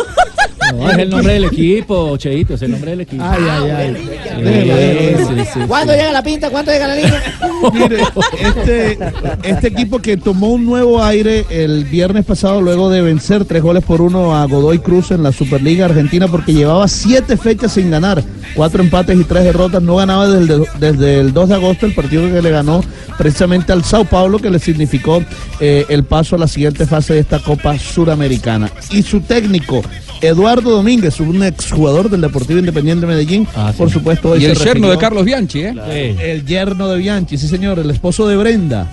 No, es el nombre del equipo, Cheito, es el nombre del equipo. Ay, ay, ay. Sí, sí, sí, ¿Cuándo llega la pinta? ¿Cuándo llega la línea? *laughs* Mire, este, este equipo que tomó un nuevo aire el viernes pasado luego de vencer tres goles por uno a Godoy Cruz en la Superliga Argentina porque llevaba siete fechas sin ganar, cuatro empates y tres derrotas, no ganaba desde, el- desde el 2 de agosto el partido que le ganó precisamente al Sao Paulo que le significó eh, el paso a la siguiente fase de esta Copa Suramericana. Y su técnico, Eduardo Domínguez, un exjugador del Deportivo Independiente de Medellín, por supuesto hoy Y el se yerno de Carlos Bianchi, ¿eh? el yerno de Bianchi, sí señor, el esposo de Brenda,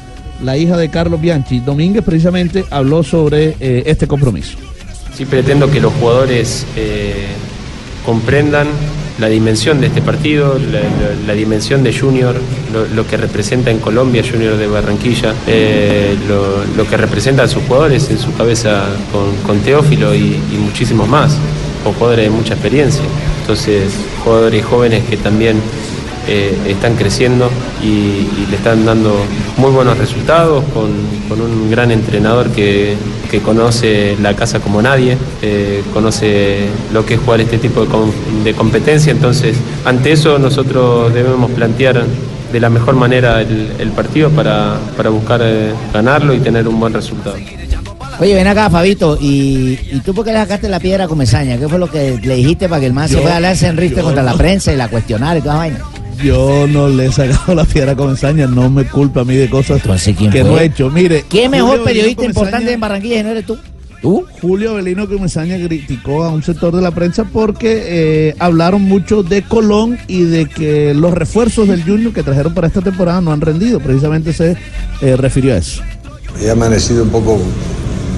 la hija de Carlos Bianchi. Domínguez precisamente habló sobre eh, este compromiso. Sí pretendo que los jugadores eh, comprendan la dimensión de este partido, la, dimensión de Junior, lo, que representa en Colombia Junior de Barranquilla, eh, lo, lo que representan sus jugadores en su cabeza con, con Teófilo y, y muchísimos más, con jugadores de mucha experiencia. Entonces, jugadores jóvenes que también eh, están creciendo y, y le están dando muy buenos resultados con, con un gran entrenador que, que conoce la casa como nadie, eh, conoce lo que es jugar este tipo de, com- de competencia. Entonces, ante eso nosotros debemos plantear de la mejor manera el, el partido para, para buscar eh, ganarlo y tener un buen resultado. Oye, ven acá, Fabito, ¿y, y tú por qué le sacaste la piedra a Comesaña? ¿Qué fue lo que le dijiste para que el man se fuera a lanzar en yo contra la prensa y la cuestionara y toda vaina? Yo no le he sacado la piedra con ensaña, no me culpa a mí de cosas que fue? no he hecho. Mire, ¿Qué mejor Julio periodista importante en Barranquilla no eres tú? ¿Tú? Julio Avelino Comesaña criticó a un sector de la prensa porque eh, hablaron mucho de Colón y de que los refuerzos del Junior que trajeron para esta temporada no han rendido. Precisamente se eh, refirió a eso. He amanecido un poco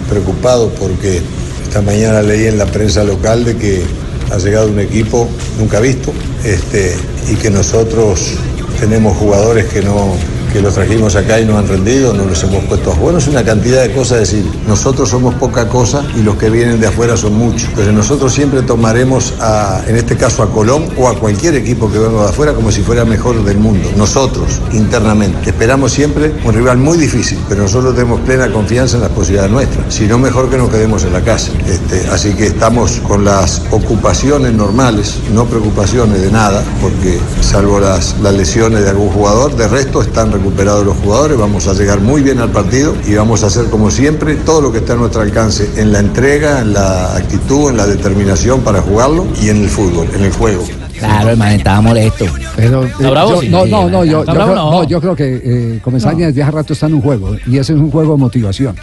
preocupado porque esta mañana leí en la prensa local de que ha llegado un equipo nunca visto este, y que nosotros tenemos jugadores que no que los trajimos acá y no han rendido, no los hemos puesto a. Es una cantidad de cosas decir, nosotros somos poca cosa y los que vienen de afuera son muchos. Entonces nosotros siempre tomaremos a, en este caso a Colón o a cualquier equipo que venga de afuera como si fuera mejor del mundo. Nosotros, internamente. Esperamos siempre un rival muy difícil, pero nosotros tenemos plena confianza en las posibilidades nuestras. Si no, mejor que nos quedemos en la casa. Este, así que estamos con las ocupaciones normales, no preocupaciones de nada, porque salvo las, las lesiones de algún jugador, de resto están recuperados los jugadores, vamos a llegar muy bien al partido y vamos a hacer como siempre todo lo que está a nuestro alcance en la entrega, en la actitud, en la determinación para jugarlo y en el fútbol, en el juego. Claro, el man estaba molesto. Pero, eh, ¿Está bravo, yo- sí? no, no, no, yo, ¿está yo bravo? creo, No. no, yo creo que eh, Comesaña desde hace rato está en un juego y ese es un juego de motivación.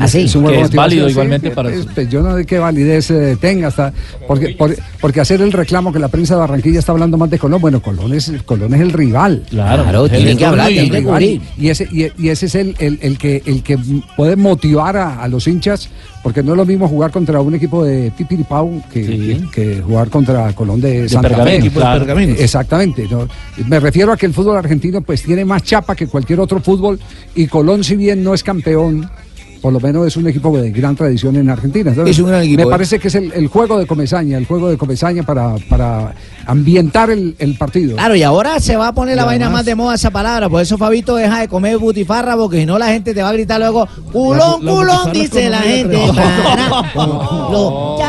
¿Ah, sí? un juego Que de es válido sí, igualmente para su- pues, yo no sé qué validez eh, tenga hasta porque por- porque hacer el reclamo que la prensa de Barranquilla está hablando más de Colón, bueno, Colón es Colón es el rival. Claro, Claro, tienen que hablar, es rival, y ese y, y ese es el, el, el que el que puede motivar a, a los hinchas porque no es lo mismo jugar contra un equipo de Pipiripau que, que, que jugar contra Colón de, Santa Pergamino, de claro. Pergamino. Exactamente. ¿no? Me refiero a que el fútbol argentino pues tiene más chapa que cualquier otro fútbol y Colón si bien no es campeón por lo menos es un equipo de gran tradición en Argentina. Es un gran equipo, Me ¿eh? parece que es el, el juego de Comesaña, el juego de Comesaña para, para ambientar el, el partido. Claro, y ahora se va a poner la vaina más de moda esa palabra. Por eso, Fabito, deja de comer butifarra, porque si no la gente te va a gritar luego, culón, la culón, dice la gente. *laughs* los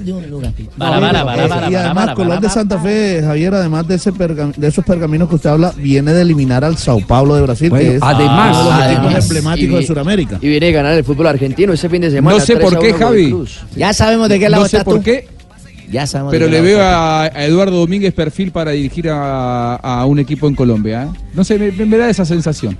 de un lugar. No, mira, y además Colón de Santa Fe, Javier, además de, ese de esos pergaminos que usted habla, viene de eliminar al Sao Paulo de Brasil, Bueno, que es además- uno de los equipos emblemáticos de Sudamérica. Y viene a ganar el fútbol argentino ese fin de semana. No sé 3 por qué, 1 con Javi. Ya sabemos de qué lado No sé por tú. qué, Ya sabemos pero le veo a, a Eduardo Domínguez perfil para dirigir a, a un equipo en Colombia. ¿eh? No sé, me, me da esa sensación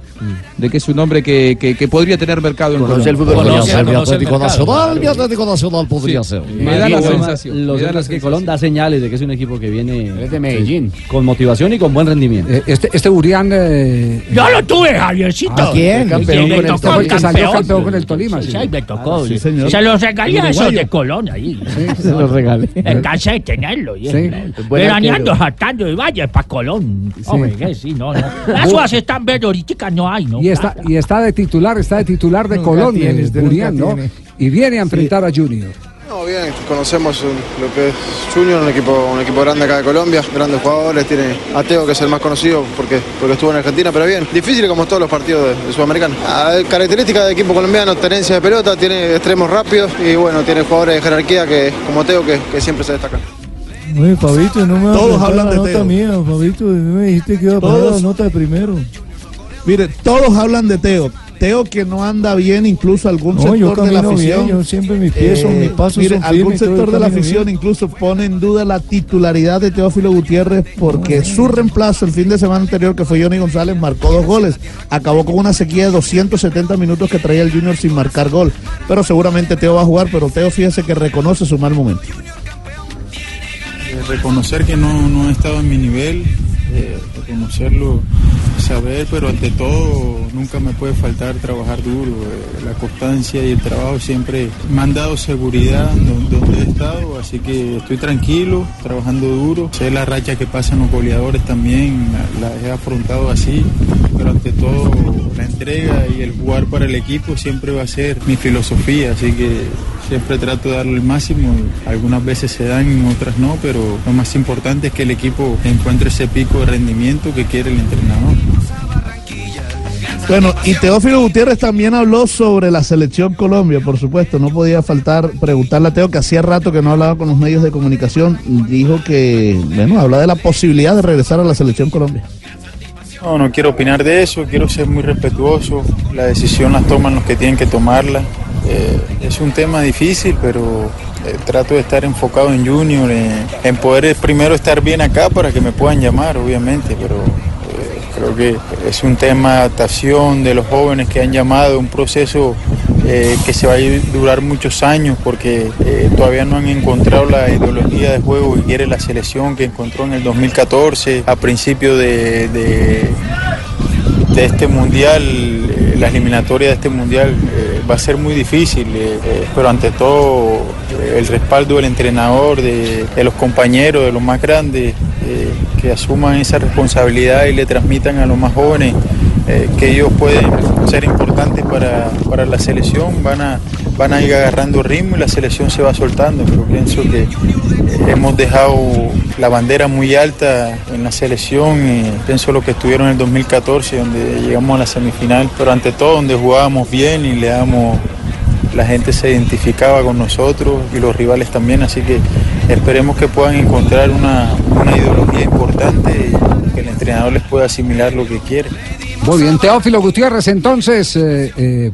de que es un hombre que, que- que podría tener mercado en Colombia. el fútbol Conoce Atlético Nacional, Atlético podría Sí. ser. Me da la sensación, Lo da cierto la es que sensación. Colón da señales de que es un equipo que viene Es de Medellín. con motivación y con buen rendimiento. Eh, Este, este Urián. eh, Yo lo tuve, Javiercito. ¿A quién? El Campeón con el- tocó fue el que salió campeón. campeón con el Tolima, Sí, sí. sí, me tocó. sí, señor. Se los regalé a esos de Colón ahí. Se los regalé. Casa de tenerlo. y Sí. es- Buen Veraneando, saltando de valle para Colón. Hombre, que sí, no, no. Las uvas están verdes, ahorita no hay, ¿no? y, está, y está de titular, está de titular de Nunca Colón, tiene, eh, usted nunca Urián, ¿no? Y viene a enfrentar a Junior. No, bien, conocemos lo que es Junior, un equipo, un equipo grande acá de Colombia, grandes jugadores, tiene a Teo que es el más conocido porque, porque estuvo en Argentina, pero bien, difícil como todos los partidos de, de Sudamericano. Ah, características del equipo colombiano, tenencia de pelota, tiene extremos rápidos y bueno, tiene jugadores de jerarquía que, como Teo que, que siempre se destacan. Oye, Fabito, no me Todos hablan la de nota Teo. mía, Fabito. Me dijiste que iba a poner la nota de primero. Mire, todos hablan de Teo. Teo que no anda bien, incluso algún No, yo sector de la afición. bien, yo siempre mis pies son, Eh, mis pasos mire, son algún firmes, sector de la afición bien. incluso pone en duda la titularidad de Teófilo Gutiérrez porque su reemplazo el fin de semana anterior, que fue Johnny González, marcó dos goles. Acabó con una sequía de 270 minutos que traía el Junior sin marcar gol. Pero seguramente Teo va a jugar, pero Teo fíjese que reconoce su mal momento. Eh, reconocer que no, no he estado en mi nivel, eh, reconocerlo, saber, pero ante todo nunca me puede faltar trabajar duro. eh, la constancia y el trabajo siempre me han dado seguridad don- donde he estado, así que estoy tranquilo, trabajando duro. Sé la racha que pasan los goleadores también, la, la he afrontado así, pero ante todo la entrega y el jugar para el equipo siempre va a ser mi filosofía, así que siempre trato de darle el máximo. Algunas veces se dan, otras no, pero lo más importante es que el equipo encuentre ese pico rendimiento que quiere el entrenador. Bueno, y Teófilo Gutiérrez también habló sobre la selección Colombia, por supuesto. No podía faltar preguntarle a Teo, que hacía rato que no hablaba con los medios de comunicación. Dijo que, bueno, habla de la posibilidad de regresar a la selección Colombia. No, no quiero opinar de eso, quiero ser muy respetuoso. La decisión la toman los que tienen que tomarla. Eh, es un tema difícil, pero eh, trato de estar enfocado en Junior, en, poder eh, primero estar bien acá para que me puedan llamar, obviamente, pero creo que es un tema de adaptación de los jóvenes que han llamado, un proceso que se va a durar muchos años porque todavía no han encontrado la ideología de juego que quiere la selección que encontró en el 2014 a principio de, de- este mundial, eh, la eliminatoria de este mundial va a ser muy difícil, eh, eh, pero ante todo eh, el respaldo del entrenador, de, los compañeros, de los más grandes, que asuman esa responsabilidad y le transmitan a los más jóvenes eh, que ellos pueden ser importantes para, para la selección, van a, van a ir agarrando ritmo y la selección se va soltando, pero pienso que eh, hemos dejado la bandera muy alta en la selección, y pienso lo que estuvieron en el 2014, donde llegamos a la semifinal, pero ante todo donde jugábamos bien y le damos la gente se identificaba con nosotros y los rivales también, así que esperemos que puedan encontrar una, una ideología importante que el entrenador les pueda asimilar lo que quiere. Muy bien, Teófilo Gutiérrez, entonces, eh, eh,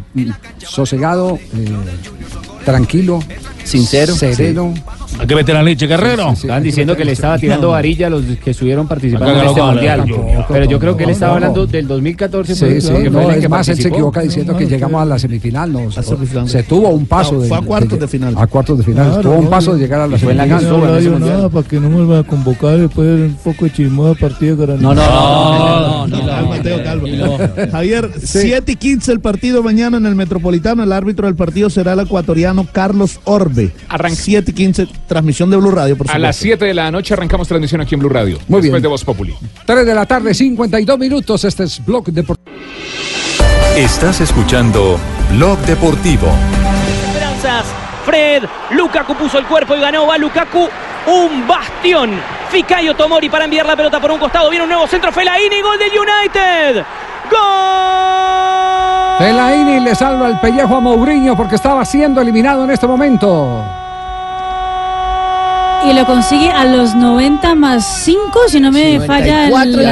sosegado, eh, tranquilo, Sincero. sereno. Hay que meter la leche, Guerrero. Estaban diciendo que le estaba tirando varilla a los que estuvieron participando en este mundial. Pero yo creo que él estaba hablando del 2014. Sí, sí, que no, es que más, él se equivoca diciendo que llegamos a la semifinal. No, se tuvo un paso No, de. fue a cuartos de final. A cuartos de final. Claro, tuvo un paso de llegar a la y fue en la semifinal. no yo nada para que no me vuelvan a convocar y después un poco de chismosa partida No, no, no, no, no, Calma, Teo, calma. Javier, 7 y 15 el partido mañana en el Metropolitano. El árbitro del partido será el ecuatoriano Carlos Orbe. 7 y 15, transmisión de Blue Radio, por A supuesto. las 7 de la noche arrancamos transmisión aquí en Blue Radio. Muy después bien. de Voz Populi. 3 de la tarde, 52 minutos. Este es Blog Deportivo. Estás escuchando Blog Deportivo. Esperanzas. Fred, Lukaku puso el cuerpo y ganó. Va Lukaku, un bastión. Ficayo Tomori para enviar la pelota por un costado. Viene un nuevo centro. Fellaini, gol del United. ¡Gol! Fellaini le salva el pellejo a Mourinho porque estaba siendo eliminado en este momento. Y lo consigue a los 90 más 5, si no me falla el, 94, ya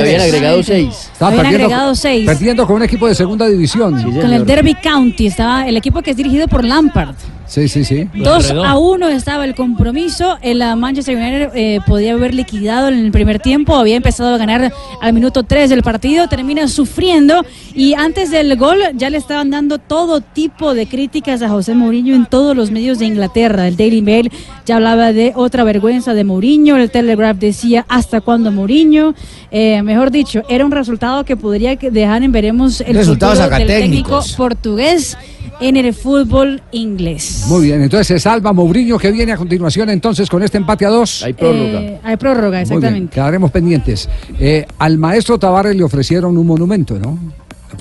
habían- agregado seis. Estaba Habían perdiendo, agregado seis. perdiendo con un equipo de segunda división. Con el Derby County estaba el equipo que es dirigido por Lampard. Sí, sí, sí. 2 a 1 estaba el compromiso. El ah, Manchester United eh, podía haber liquidado en el primer tiempo. Había empezado a ganar al minuto 3 del partido. Termina sufriendo. Y antes del gol ya le estaban dando todo tipo de críticas a José Mourinho en todos los medios de Inglaterra. El Daily Mail ya hablaba de otra vergüenza de Mourinho. El Telegraph decía hasta cuándo Mourinho. Eh, mejor dicho, era un resultado que podría que dejar en veremos el Resultados futuro del técnico portugués en el fútbol inglés. Muy bien, entonces se salva Mourinho que viene a continuación entonces con este empate a dos. Hay Eh, hay prórroga, Muy bien, exactamente. quedaremos pendientes. Eh, al maestro Tavares le ofrecieron un monumento, ¿no?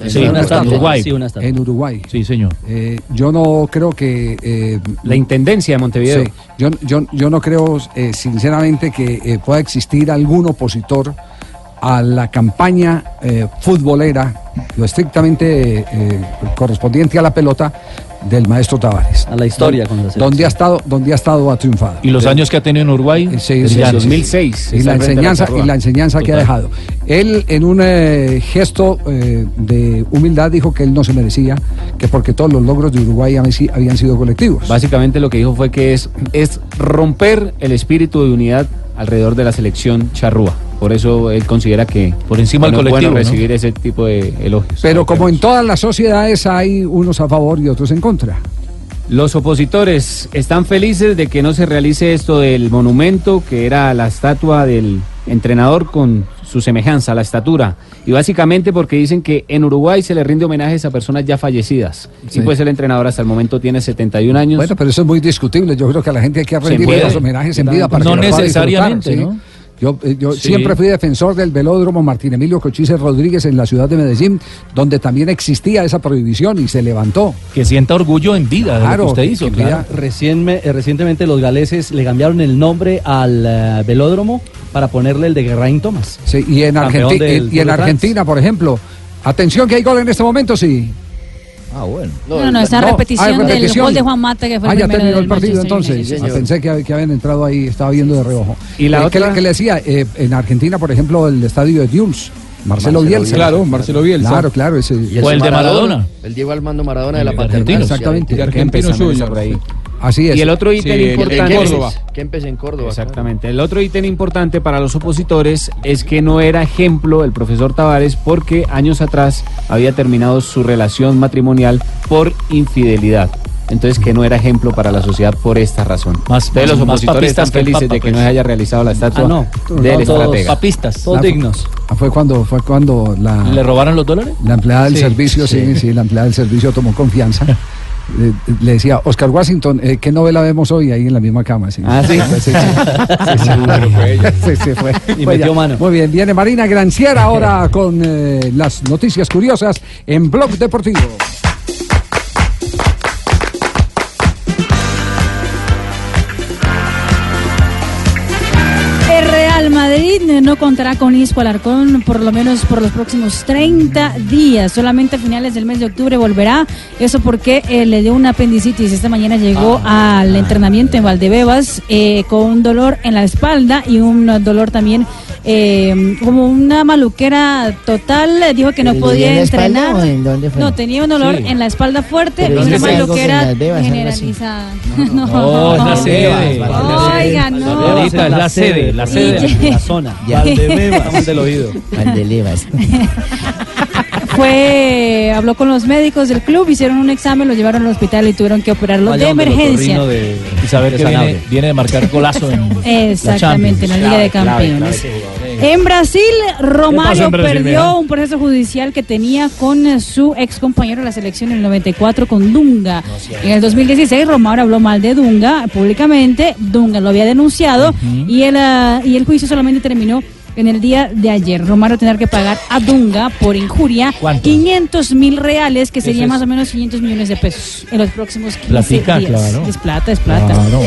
Sí, una estatua. Uruguay. Sí, una estatua. En Uruguay. Sí, señor. Eh, yo no creo que... eh, La Intendencia de Montevideo. Sí, yo, yo, yo no creo, eh, sinceramente, que eh, pueda existir algún opositor a la campaña eh, futbolera, lo estrictamente eh, correspondiente a la pelota del maestro Tavares. A la historia con la donde ha estado, donde ha estado ha triunfado. Y los Eh, años que ha tenido en Uruguay. Sí, sí, brillantes. sí, sí. Pues 2006, Y la enseñanza, y la enseñanza que ha dejado. Él, en un eh, gesto eh, de humildad, dijo que él no se merecía, que porque todos los logros de Uruguay habían si- habían sido colectivos. Básicamente lo que dijo fue que es, es romper el espíritu de unidad alrededor de la selección charrúa. Por eso él considera que Por encima del no colectivo, bueno ¿no? recibir ese tipo de elogios. Pero como en todas las sociedades hay unos a favor y otros en contra. Los opositores están felices de que no se realice esto del monumento, que era la estatua del entrenador con su semejanza, la estatura. Y básicamente porque dicen que en Uruguay se le rinde homenajes a personas ya fallecidas. Sí. Y pues el entrenador hasta el momento tiene 71 años. Bueno, pero eso es muy discutible. Yo creo que a la gente hay que Se rendir puede. los homenajes en vida para No que necesariamente, ¿no? ¿sí? Yo, eh, yo Sí. siempre fui defensor del velódromo Martín Emilio Cochise Rodríguez en la ciudad de Medellín, donde también existía esa prohibición y se levantó. Que sienta orgullo en vida de lo que usted hizo. que claro. Recién me- eh, recientemente los galeses le cambiaron el nombre al eh, velódromo para ponerle el de Geraint Thomas. Sí, y en, Argenti- y- y en. Argentina, por ejemplo, atención que hay gol en este momento, sí. Ah, bueno. No, no, esta No, repetición, del gol de Juan Mata que fue Ah, el ya primero terminó el partido entonces. Ah, pensé que, que habían entrado ahí, estaba viendo de reojo. Y la Eh, ¿qué, otra- le, qué le decía? Eh, en Argentina, por ejemplo, el estadio de Diums. Marcelo, Marcelo Bielsa. Bielsa. Claro, Marcelo Bielsa. Claro, claro. Ese, O el de Maradona. El Diego Armando Maradona de la argentino. Exactamente. Y Argentino Kempes Así es. Y el otro ítem Sí, de importante. Córdoba. Que empecé en Córdoba. Exactamente. El otro ítem importante para los opositores es que no era ejemplo el profesor Tavares porque años atrás había terminado su relación matrimonial por infidelidad. Entonces que no era ejemplo para la sociedad por esta razón. Más- Entonces los más opositores papistas están felices Papa, de que no pues. se haya realizado la estatua Ah, no. del No, estratega. papistas, todos dignos. Ah, fue cuando, fue cuando la, ¿Le robaron los dólares? la empleada del Sí, servicio, sí, sí, la empleada del servicio tomó confianza. *laughs* Eh, le decía, Oscar Washington, eh, ¿qué novela vemos hoy ahí en la misma cama? Sí. Ah, sí. sí, sí. Sí, *laughs* sí, sí, sí, fue. Y Fue metió mano. Muy bien, viene Marina Granciera ahora con eh, las noticias curiosas en Blog Deportivo. Madrid no contará con Isco Alarcón por lo menos por los próximos 30 días. Solamente a finales del mes de octubre volverá. Eso porque eh, le dio una apendicitis. Esta mañana llegó al entrenamiento en Valdebebas eh, con un dolor en la espalda y un dolor también eh, como una maluquera total. Dijo que no ¿Pero le podía en espalda entrenar. o en dónde fue? No, tenía un dolor Sí. en la espalda fuerte y una maluquera generalizada. No, es la sede. Oiga, no. Ahorita es la sede, la sede. Y- La zona. Ya. Valdebebas del oído. Valdelevas. Fue, habló con los médicos del club, hicieron un examen, lo llevaron al hospital y tuvieron que operarlo de emergencia. de- Y saber de que viene de marcar golazo en Exactamente, en la Liga de Campeones. En Brasil, Romario en Brasil, perdió mira? un proceso judicial que tenía con eh, su ex compañero de la selección en el 94 con Dunga. En el 2016, Romario habló mal de Dunga públicamente. Dunga lo había denunciado y, el, ah, y el juicio solamente terminó en el día de ayer. Romario tendrá que pagar a Dunga por injuria 500 mil reales, que sería es? más o menos 500 millones de pesos en los próximos 15 Platica, días. claro. Es plata, es plata. Claro.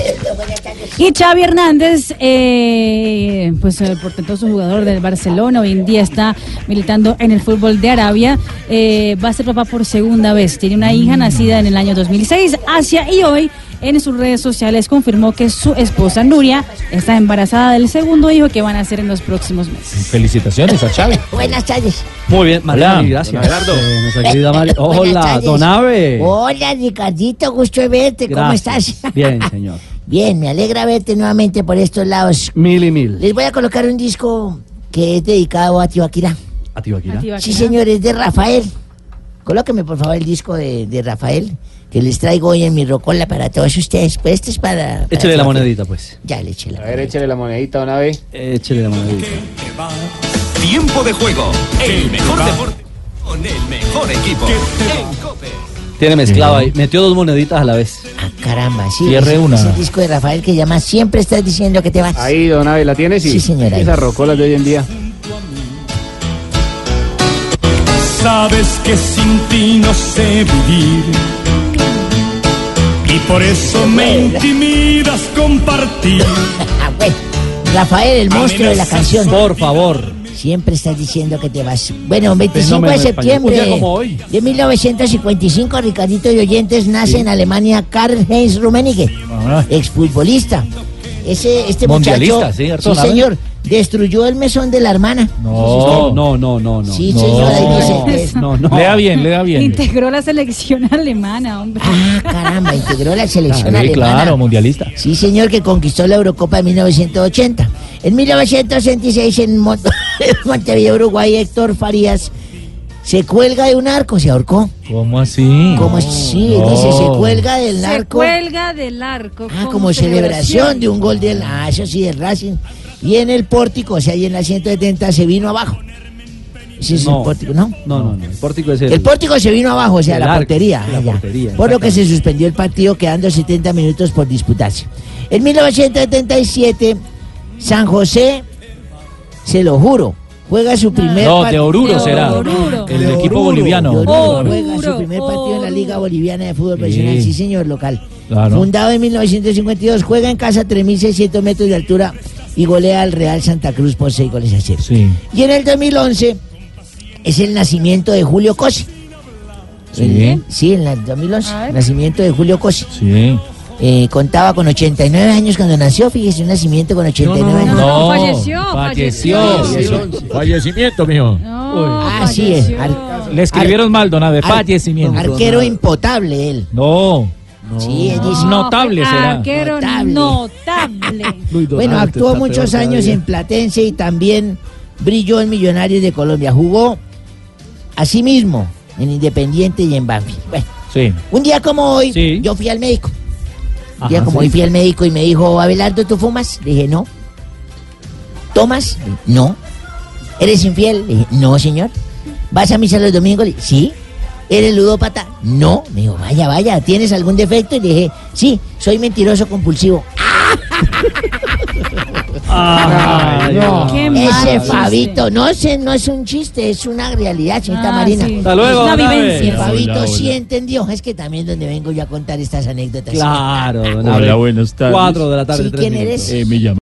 Y Xavi Hernández, eh, pues el portentoso jugador del Barcelona, hoy en día está militando en el fútbol de Arabia, eh, va a ser papá por segunda vez. Tiene una hija nacida en el año 2006, Asia, y hoy en sus redes sociales confirmó que su esposa Nuria está embarazada del segundo hijo que van a hacer en los próximos meses. Felicitaciones a Xavi. Buenas tardes. Muy bien, María, Hola, gracias. don. Eh, *laughs* Buenas Hola, don Ave. Hola, Ricardito, gusto de verte. ¿Cómo Gracias. estás? *laughs* Bien, señor. Bien, me alegra verte nuevamente por estos lados. Mil y mil. Les voy a colocar un disco que es dedicado a Tibaquira. A Tibaquira. Sí, señor, es de Rafael. Colóqueme, por favor, el disco de, de Rafael que les traigo hoy en mi rocola para todos ustedes. Pues este es para... para Échele la monedita, pues. Ya le eché la A ver, échale la monedita una vez. Échele la monedita. Tiempo de juego. El mejor deporte con el mejor equipo. En Cope. Tiene mezclado ahí. Metió dos moneditas a la vez. Caramba, sí. Cierre una. es el disco de Rafael que llama Siempre estás diciendo que te vas. Ahí, don Abe, ¿la tienes? Sí, señora. Esas rocolas de hoy en día. Sabes que sin ti no sé vivir. Y por eso me intimidas compartir. *laughs* Ah, bueno. Rafael, el monstruo de la canción. Por favor. Siempre estás diciendo que te vas. Bueno, 25 Fenómeno de septiembre de 1955, Ricardito y Oyentes nace en Alemania Karl-Heinz Rummenigge, exfutbolista. Ese, este Mundialista, muchacho, sí, sí nave. señor, destruyó el mesón de la hermana. No, no, no, no, no. Sí, no. señor, ahí dice No, no. Lea bien, lea bien. Integró la selección alemana, hombre. Ah, caramba, integró la selección Sí, alemana. claro, mundialista. Sí, señor, que conquistó la Eurocopa de 1980. En 1966, en Mon- *laughs* Montevideo, Uruguay, Héctor Farías se cuelga de un arco, se ahorcó. ¿Cómo así? ¿Cómo así? No. Dice, se cuelga del Se arco. cuelga del arco. Ah, como celebración de un gol del... Ah, eso sí, del Racing. Y en el pórtico, o sea, ahí en la 170 se vino abajo. Ese es No. el pórtico, ¿no? No, no, no. El pórtico es el. El pórtico se vino abajo, o sea, la arco, portería. la ah, portería, Por lo que se suspendió el partido, quedando 70 minutos por disputarse. En 1977, San José, se lo juro, juega su primer No, de partido. Oruro será. El equipo boliviano. De Oruro, Oruro. juega su primer partido en la Liga Boliviana de Fútbol Profesional, sí señor, local. Claro. Fundado en 1952, juega en casa a 3.600 metros de altura y golea al Real Santa Cruz por 6 goles a 0. Sí. Y en el 2011 es el nacimiento de Julio Cosi. Sí. El- sí, en el 2011, nacimiento de Julio Cosi. Sí. Eh, contaba con 89 años cuando nació, fíjese, un nacimiento con 89 años. No, falleció, falleció. Fallecimiento, mijo. Ah, sí, es. ar- Le escribieron mal, don Abe. ar- Fallecimiento. Arquero impotable él. No. Sí, él dice- Notable será. Arquero Notable. notable. *laughs* Bueno, actuó muchos años en Platense y también brilló en Millonarios de Colombia. Jugó asimismo en Independiente y en Banfield. Bueno, Sí. un día como hoy, Sí. yo fui al médico. Un día Ajá, como sí. hoy fui al médico y me dijo, Abelardo, ¿tú fumas? Le dije, no. ¿Tomas? No. ¿Eres infiel? Le dije, no, señor. ¿Vas a misa los domingos? Le dije, sí. ¿Eres ludópata? No. Me dijo, vaya, vaya, ¿tienes algún defecto? Y le dije, sí, soy mentiroso compulsivo. *laughs* *laughs* Ay, no. Qué Ese Fabito, no, sé, no es un chiste, es una realidad, señorita Ah, Marina. sí. Hasta luego, Es una vivencia. Fabito Hola, sí entendió. Es que también donde vengo yo a contar estas anécdotas. Claro, don Hola, buenas tardes. Cuatro de la tarde, Sí, ¿quién eres? Eh, me llamo